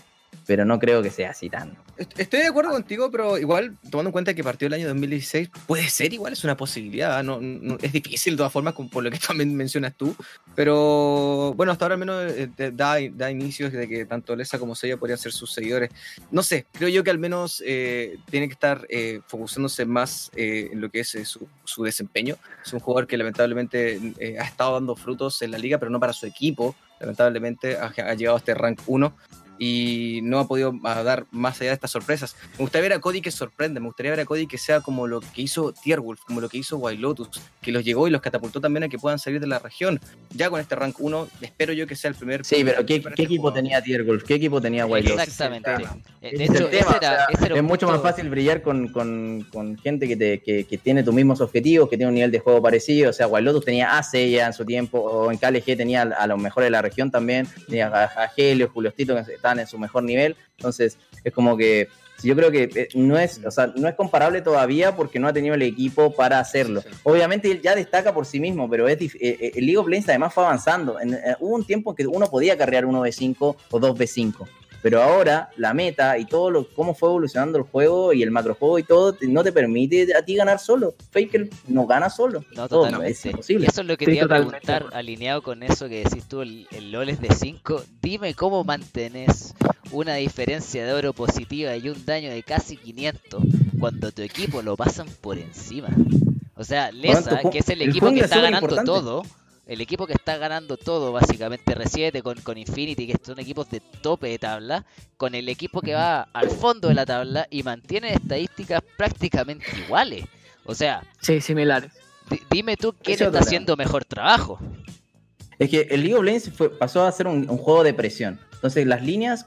pero no creo que sea así tan. Est- Estoy de acuerdo contigo, pero igual, tomando en cuenta que partió el año 2016, puede ser igual, es una posibilidad. No, no- es difícil de todas formas, como por lo que también mencionas tú. Pero bueno, hasta ahora al menos eh, da, da inicios de que tanto Lesa como Seiya podrían ser sus seguidores. No sé, creo yo que al menos eh, tiene que estar eh, focusándose más eh, en lo que es eh, su, su desempeño. Es un jugador que lamentablemente eh, ha estado dando frutos en la liga, pero no para su equipo. Lamentablemente ha, ha llegado a este rank 1 y no ha podido ah, dar más allá de estas sorpresas. Me gustaría ver a Cody que sorprende, me gustaría ver a Cody que sea como lo que hizo Tierwolf, como lo que hizo Wild Lotus, que los llegó y los catapultó también a que puedan salir de la región. Ya con este rank 1, espero yo que sea el primer. Sí, pero ¿qué, equipo jugador. tenía Tiergolf? ¿Qué equipo tenía Wild Lotus? Exactamente. Es el Ese De es el hecho, tema, ese era, o sea, ese era es un mucho más fácil brillar con, con- con gente que, te- que- que tiene tus mismos objetivos, que tiene un nivel de juego parecido. O sea, Wild Lotus tenía a Seiya en su tiempo, o en KLG tenía a, a los mejores de la región también, tenía a, a Helio, Julio Tito, que están en su mejor nivel. Entonces, es como que yo creo que eh, no es, o sea, no es comparable todavía porque no ha tenido el equipo para hacerlo. Sí. Obviamente él ya destaca por sí mismo, pero es eh, eh, el League of Legends además fue avanzando. En- hubo un tiempo en que uno podía carrear uno B5 o dos B5. Pero ahora la meta y todo lo cómo fue evolucionando el juego y el macrojuego y todo no te permite a ti ganar solo. Faker no gana solo. No, Todo, totalmente. es imposible. Y eso es lo que Sí, te iba a preguntar, alineado con eso que decís tú, el, el LOL es de 5. Dime cómo mantenés una diferencia de oro positiva y un daño de casi 500 cuando tu equipo lo pasan por encima. O sea, Lesa, que es el el equipo que está ganando todo, el equipo que está ganando todo, básicamente R7 con, con Infinity, que son equipos de tope de tabla, con el equipo que va al fondo de la tabla y mantiene estadísticas prácticamente iguales. O sea, Sí, similares. Di- dime tú quién está haciendo mejor trabajo. Es que el League of Legends fue- pasó a ser un, un juego de presión. Entonces las líneas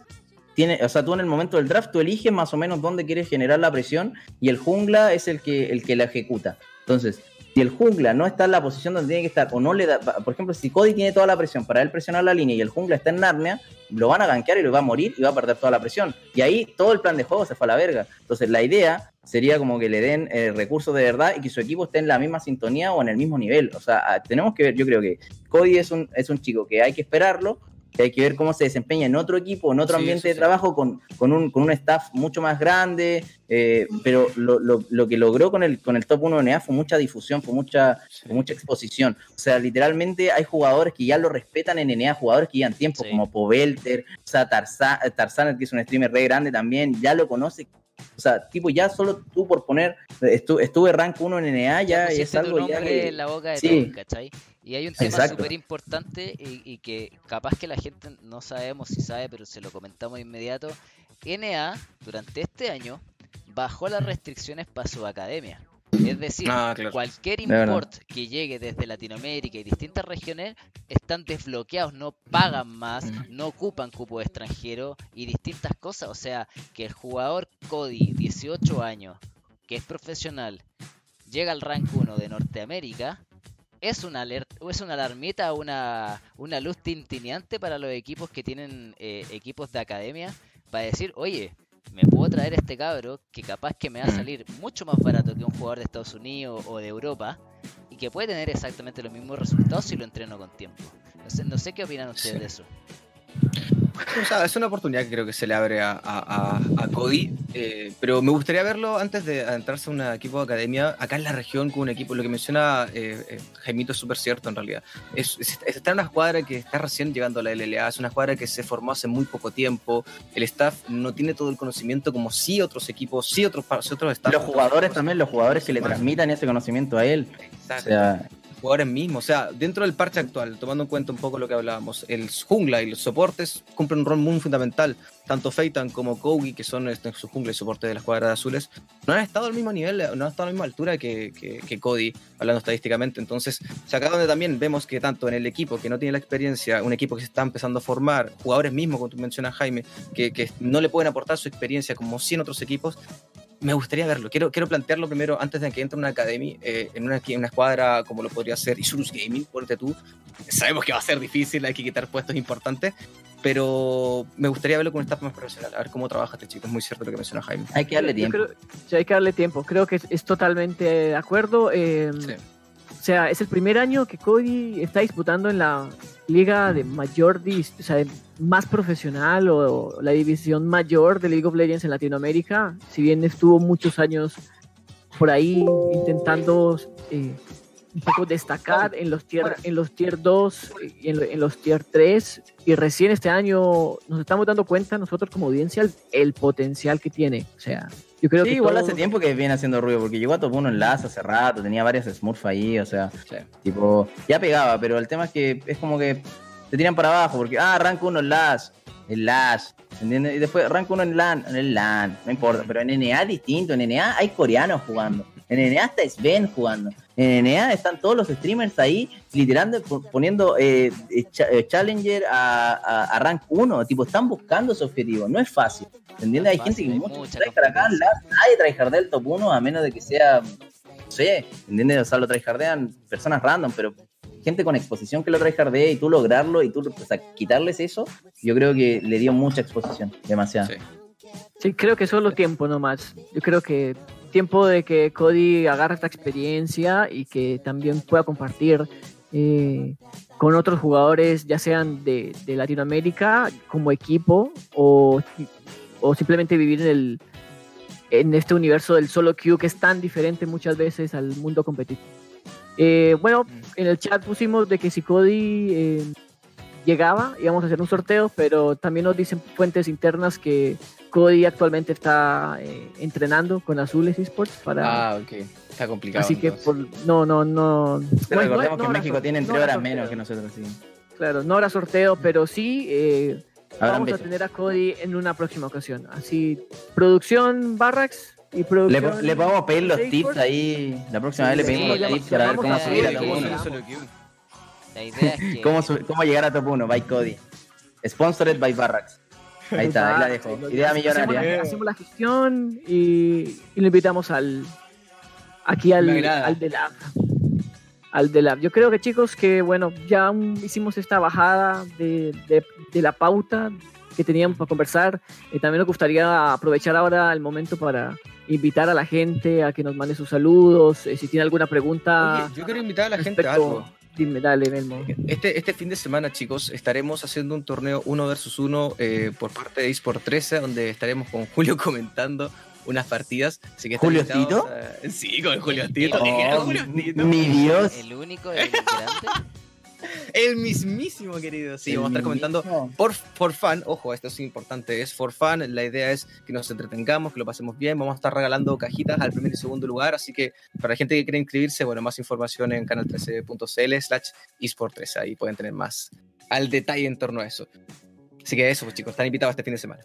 tiene, o sea, tú en el momento del draft tú eliges más o menos dónde quieres generar la presión y el jungla es el que el que la ejecuta. Entonces, si el jungla no está en la posición donde tiene que estar o no le da, por ejemplo, si Cody tiene toda la presión para él presionar la línea y el jungla está en Narnia, lo van a gankear y lo va a morir y va a perder toda la presión. Y ahí todo el plan de juego se fue a la verga. Entonces, la idea sería como que le den eh, recursos de verdad y que su equipo esté en la misma sintonía o en el mismo nivel. O sea, ah, tenemos que ver, yo creo que Cody es un, es un chico que hay que esperarlo, que hay que ver cómo se desempeña en otro equipo, en otro Sí, ambiente de sí. trabajo, con, con, un, con un staff mucho más grande, eh, pero lo, lo- lo que logró con el, con el top 1 de NA fue mucha difusión, fue mucha, fue mucha exposición. O sea, literalmente hay jugadores que ya lo respetan en NA, jugadores que llevan tiempo, Sí. como Pobelter, o sea, Tarzan, Tarzan, que es un streamer re grande también, ya lo conoce. O sea, tipo, ya solo tú por poner, estu- estuve rank 1 en NA, ya pusiste es algo ya... que- en la boca de Sí. todos, ¿cachai? Y hay un tema súper importante y, y que capaz que la gente no sabemos si sabe, pero se lo comentamos de inmediato. NA, durante este año, bajó las restricciones para su academia. Es decir, Ah, claro. cualquier import que llegue desde Latinoamérica y distintas regiones están desbloqueados, no pagan más, no ocupan cupo extranjero y distintas cosas. O sea, que el jugador Cody, 18 años, que es profesional, llega al rank 1 de Norteamérica, es una alerta, es una alarmita, una, una luz tintineante para los equipos que tienen eh, equipos de academia para decir, oye, me puedo traer este cabro que capaz que me va a salir mucho más barato que un jugador de Estados Unidos o de Europa y que puede tener exactamente los mismos resultados si lo entreno con tiempo. No sé, no sé qué opinan ustedes Sí. de eso. O sea, es una oportunidad que creo que se le abre a, a- a- a Cody, eh, pero me gustaría verlo antes de adentrarse a un equipo de academia, acá en la región con un equipo, lo que menciona eh, eh, Jaimito es súper cierto en realidad. Es, es- está en una escuadra que está recién llegando a la LLA, es una escuadra que se formó hace muy poco tiempo, el staff no tiene todo el conocimiento como sí otros equipos, sí otros, sí otros staff. Los jugadores también, los jugadores que le transmitan ese conocimiento a él. O Exacto. sea, jugadores mismos. O sea, dentro del parche actual, tomando en cuenta un poco lo que hablábamos, el jungla y los soportes cumplen un rol muy fundamental. Tanto Feitan como Kogi, que son este, su jungla y soporte de las cuadras azules, no han estado al mismo nivel, no han estado a la misma altura que, que, que Cody, hablando estadísticamente. Entonces, o sea, acá donde también vemos que tanto en el equipo que no tiene la experiencia, un equipo que se está empezando a formar, jugadores mismos, como tú mencionas, Jaime, que, que no le pueden aportar su experiencia como 100 otros equipos, me gustaría verlo. Quiero, quiero plantearlo primero antes de que entre una academy, eh, en, una, en una escuadra como lo podría ser Isurus Gaming, ponte tú. Sabemos que va a ser difícil, hay que quitar puestos importantes, pero me gustaría verlo con un staff más profesional, a ver cómo trabaja este chico. Es muy cierto lo que menciona Jaime. Hay que darle tiempo. creo- sí, hay que darle tiempo. Creo que es, es totalmente de acuerdo. eh, Sí. O sea, es el primer año que Cody está disputando en la liga de mayor, o sea, más profesional o, la división mayor de League of Legends en Latinoamérica. Si bien estuvo muchos años por ahí intentando eh, un poco destacar en los tier, en los tier 2 y en, lo- en los tier 3 y recién este año nos estamos dando cuenta nosotros como audiencia el potencial que tiene. O sea, yo creo Sí, que igual todo- hace tiempo que viene haciendo ruido, porque llegó a top 1 en LAS hace rato, tenía varias Smurf ahí, o sea, Sí. tipo, ya pegaba, pero el tema es que es como que te tiran para abajo, porque, ah, rank 1 en LAS, en LAS, ¿entiendes? Y después rank 1 en LAN, en el LAN, no importa, pero en NA es distinto, en NA hay coreanos jugando, en NA está Sven jugando, en NA están todos los streamers ahí, literalmente po- poniendo eh, eh, cha- eh, Challenger a, a- a rank 1, tipo, están buscando su objetivo, no es fácil. ¿Entiendes? Hay gente que hay mucho tryhard acá nadie tryhardea el top 1 a menos de que sea, no sé, ¿entiendes? O sea, lo tryhardean personas random, pero gente con exposición que lo tryhardea y tú lograrlo y tú, o sea, quitarles eso, yo creo que le dio mucha exposición, demasiado. Sí. Sí, creo que solo tiempo nomás. Yo creo que tiempo de que Cody agarre esta experiencia y que también pueda compartir eh, con otros jugadores, ya sean de, de Latinoamérica como equipo o, o simplemente vivir en, el, en este universo del solo queue que es tan diferente muchas veces al mundo competitivo. Eh, bueno, en el chat pusimos de que si Cody eh, llegaba, íbamos a hacer un sorteo, pero también nos dicen fuentes internas que Cody actualmente está eh, entrenando con Azules Esports para... Ah, ok. Está complicado. así que por, no, no, no. Pero bueno, recordemos no que México tiene no entre horas menos que nosotros, sí. Claro, no habrá sorteo, pero sí eh, vamos a tener a Cody en una próxima ocasión. Así, producción Barracks y Le, producción... po- le podemos pedir los tips ahí, la próxima Sí, vez le pedimos los tips para ver cómo a subir a top sí, 1. sí. Solo queue. La idea es que. *laughs* ¿Cómo, cómo llegar a top 1? By Cody. Sponsored by Barracks. Ahí está, ahí la dejo. Idea hacemos la- millonaria. Hacemos la gestión y, y lo invitamos al aquí al, al de. Al de. Yo creo que chicos que bueno, ya hicimos esta bajada de, de- de la pauta que teníamos para conversar. Y también nos gustaría aprovechar ahora el momento para invitar a la gente a que nos mande sus saludos. eh, si tiene alguna pregunta, Oye, yo quiero invitar a la gente a algo. Dime, dale, Melmo. Este, este fin de semana, chicos, estaremos haciendo un torneo 1 versus 1 eh, por parte de eSport 13, donde estaremos con Julio *laughs* comentando unas partidas. Así que ¿Julio Tito? a- Sí, con el *laughs* Julio Tito. Oh, ¿Te imaginas Julio Tito? Mi Dios. El único, el. El mismísimo, querido. Sí, vamos a estar comentando por, por fan, ojo, esto es importante, es for fan, la idea es que nos entretengamos, que lo pasemos bien, vamos a estar regalando cajitas al primer y segundo lugar, así que para la gente que quiere inscribirse, bueno, más información en canal13.cl slash eSport13, ahí pueden tener más al detalle en torno a eso. Así que eso, pues chicos, están invitados este fin de semana.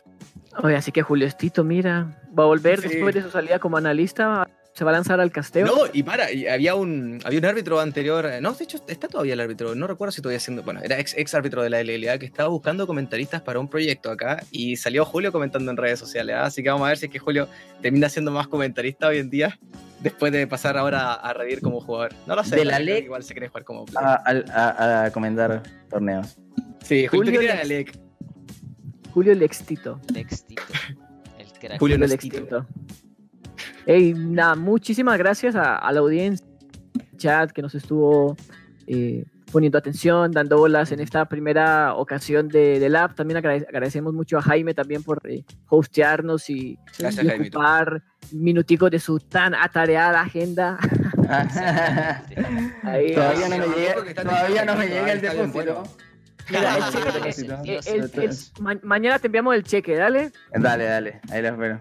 Oye, así que Julio Estito, mira, va a volver Sí. después de su salida como analista, se va a lanzar al casteo. No, y para, y había un, había un árbitro anterior, eh, no, de hecho está todavía el árbitro, no recuerdo si todavía siendo, bueno, era ex, ex árbitro de la LLA que estaba buscando comentaristas para un proyecto acá y salió Julio comentando en redes sociales, ¿ah? así que vamos a ver si es que Julio termina siendo más comentarista hoy en día después de pasar ahora a revivir como jugador. No lo sé, De la LEC igual se quiere jugar como player. A, a, a- a comentar torneos. sí, Julio, Julio ¿tú qué quieres, Lex- Alec? Julio Lextito. Lextito. El crack. Julio Julio Lextito. Lextito. Ey, nada, muchísimas gracias a, a la audiencia, chat que nos estuvo eh, poniendo atención, dando bolas en esta primera ocasión de, del app. También agrade- agradecemos mucho a Jaime también por eh, hostearnos y, Gracias, y Jaimito. ocupar minuticos de su tan atareada agenda. *laughs* Ahí, todavía no me llega, todavía no me llega el depósito. bueno. Mira, el cheque- gracias. el- el- el- ma- mañana te enviamos el cheque, dale. Dale, dale, ahí lo espero.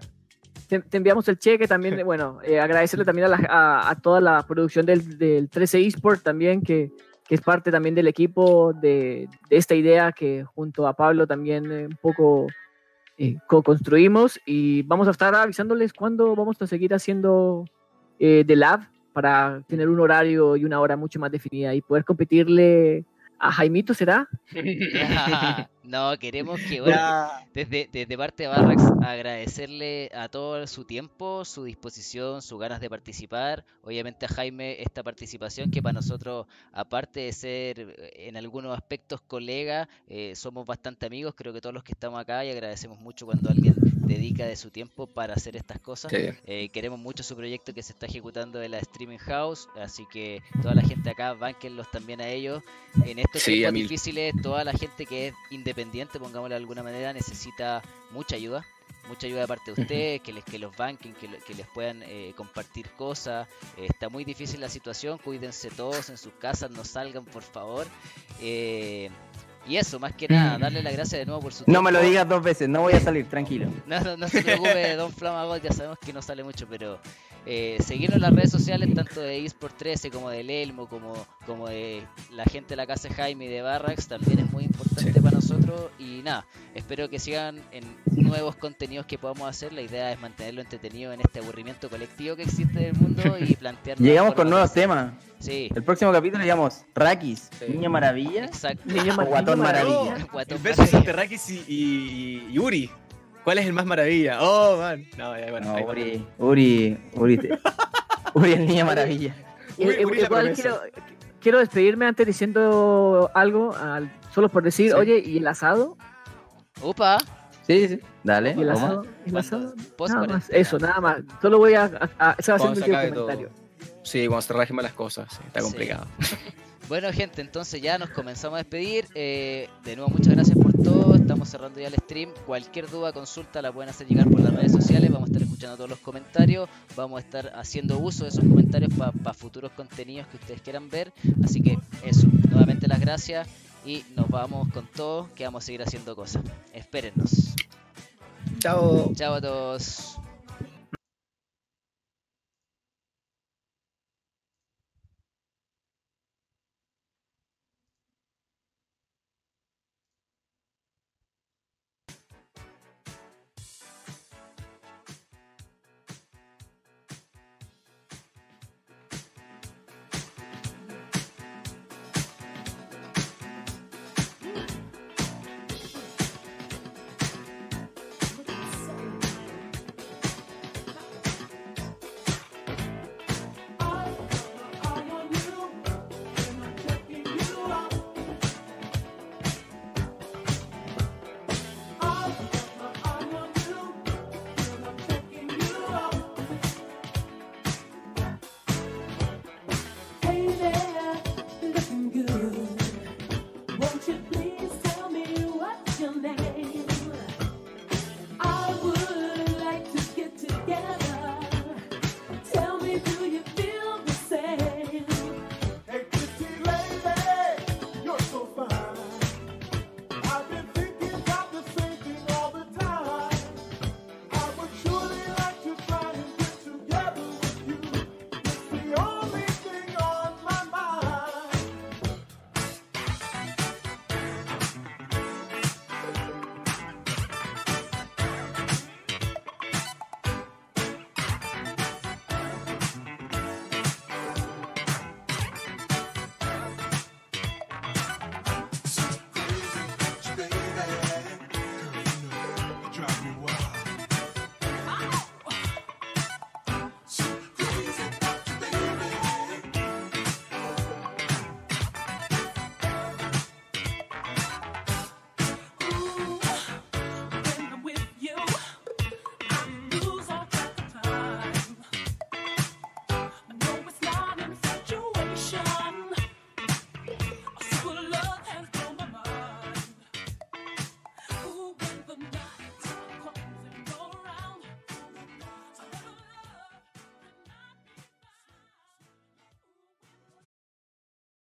Te, te enviamos el cheque también. *laughs* Bueno, eh, agradecerle también a, la- a- a toda la producción del, del 13 eSport también, que, que es parte también del equipo de, de esta idea que junto a Pablo también eh, un poco eh, co-construimos. Y vamos a estar avisándoles cuándo vamos a seguir haciendo eh, The Lab para tener un horario y una hora mucho más definida y poder competirle a Jaimito, ¿será? *laughs* *laughs* no, queremos que *laughs* bueno, desde, desde parte de Barrax agradecerle a todo su tiempo, su disposición, sus ganas de participar. Obviamente a Jaime esta participación que para nosotros, aparte de ser eh, en algunos aspectos colega, eh, somos bastante amigos. Creo que todos los que estamos acá y agradecemos mucho cuando alguien dedica de su tiempo para hacer estas cosas. Sí. Eh, queremos mucho su proyecto que se está ejecutando de la Streaming House, así que toda la gente acá, bánquenlos también a ellos. En estos Sí, tiempos difíciles, toda la gente que es independiente, pongámoslo de alguna manera, necesita mucha ayuda. Mucha ayuda de parte de ustedes, que les, que los banquen, que, que les puedan eh, compartir cosas. Eh, está muy difícil la situación, cuídense todos en sus casas, no salgan por favor. Eh, y eso, más que nada, darle las gracias de nuevo por su No me lo tiempo. digas dos veces, no voy a salir, tranquilo. *laughs* No, no, no se preocupe, Don Flamagot, ya sabemos que no sale mucho, pero eh, seguirnos en las redes sociales, tanto de eSport 13 como del Elmo, como, como de la gente de la casa Jaime y de Barrax, también es muy importante Sí. para nosotros. Y nada, espero que sigan en nuevos contenidos que podamos hacer. La idea es mantenerlo entretenido en este aburrimiento colectivo que existe en el mundo y *laughs* plantear. Llegamos con nuevos temas. Sí, El próximo capítulo llegamos Rakis, Sí. Niño Maravilla exacto. Niño o Mar- Guatón Maravilla. No, *laughs* Guatón el entre Rakis y, y, y Uri. ¿Cuál es el más maravilla? Oh, man. No, ya, bueno. No. Uri, Uri, Uri, te- *laughs* Uri el Niño Maravilla. Uri- Uri igual quiero, quiero despedirme antes diciendo algo, al- solo por decir, Sí. oye, ¿y el asado? Upa, Sí, sí, dale, ¿Y el asado? Nada más, eso, nada más. Solo voy a... a- a- va a comentario. Sí, cuando se rajen las cosas. sí, está Sí. complicado. *laughs* Bueno, gente, entonces ya nos comenzamos a despedir. Eh, de nuevo, muchas gracias por todo. Estamos cerrando ya el stream. Cualquier duda, consulta la pueden hacer llegar por las redes sociales. Vamos a estar escuchando todos los comentarios. Vamos a estar haciendo uso de esos comentarios para futuros contenidos que ustedes quieran ver. Así que eso, nuevamente las gracias y nos vamos con todo, que vamos a seguir haciendo cosas. Espérennos. Chao. Chao a todos.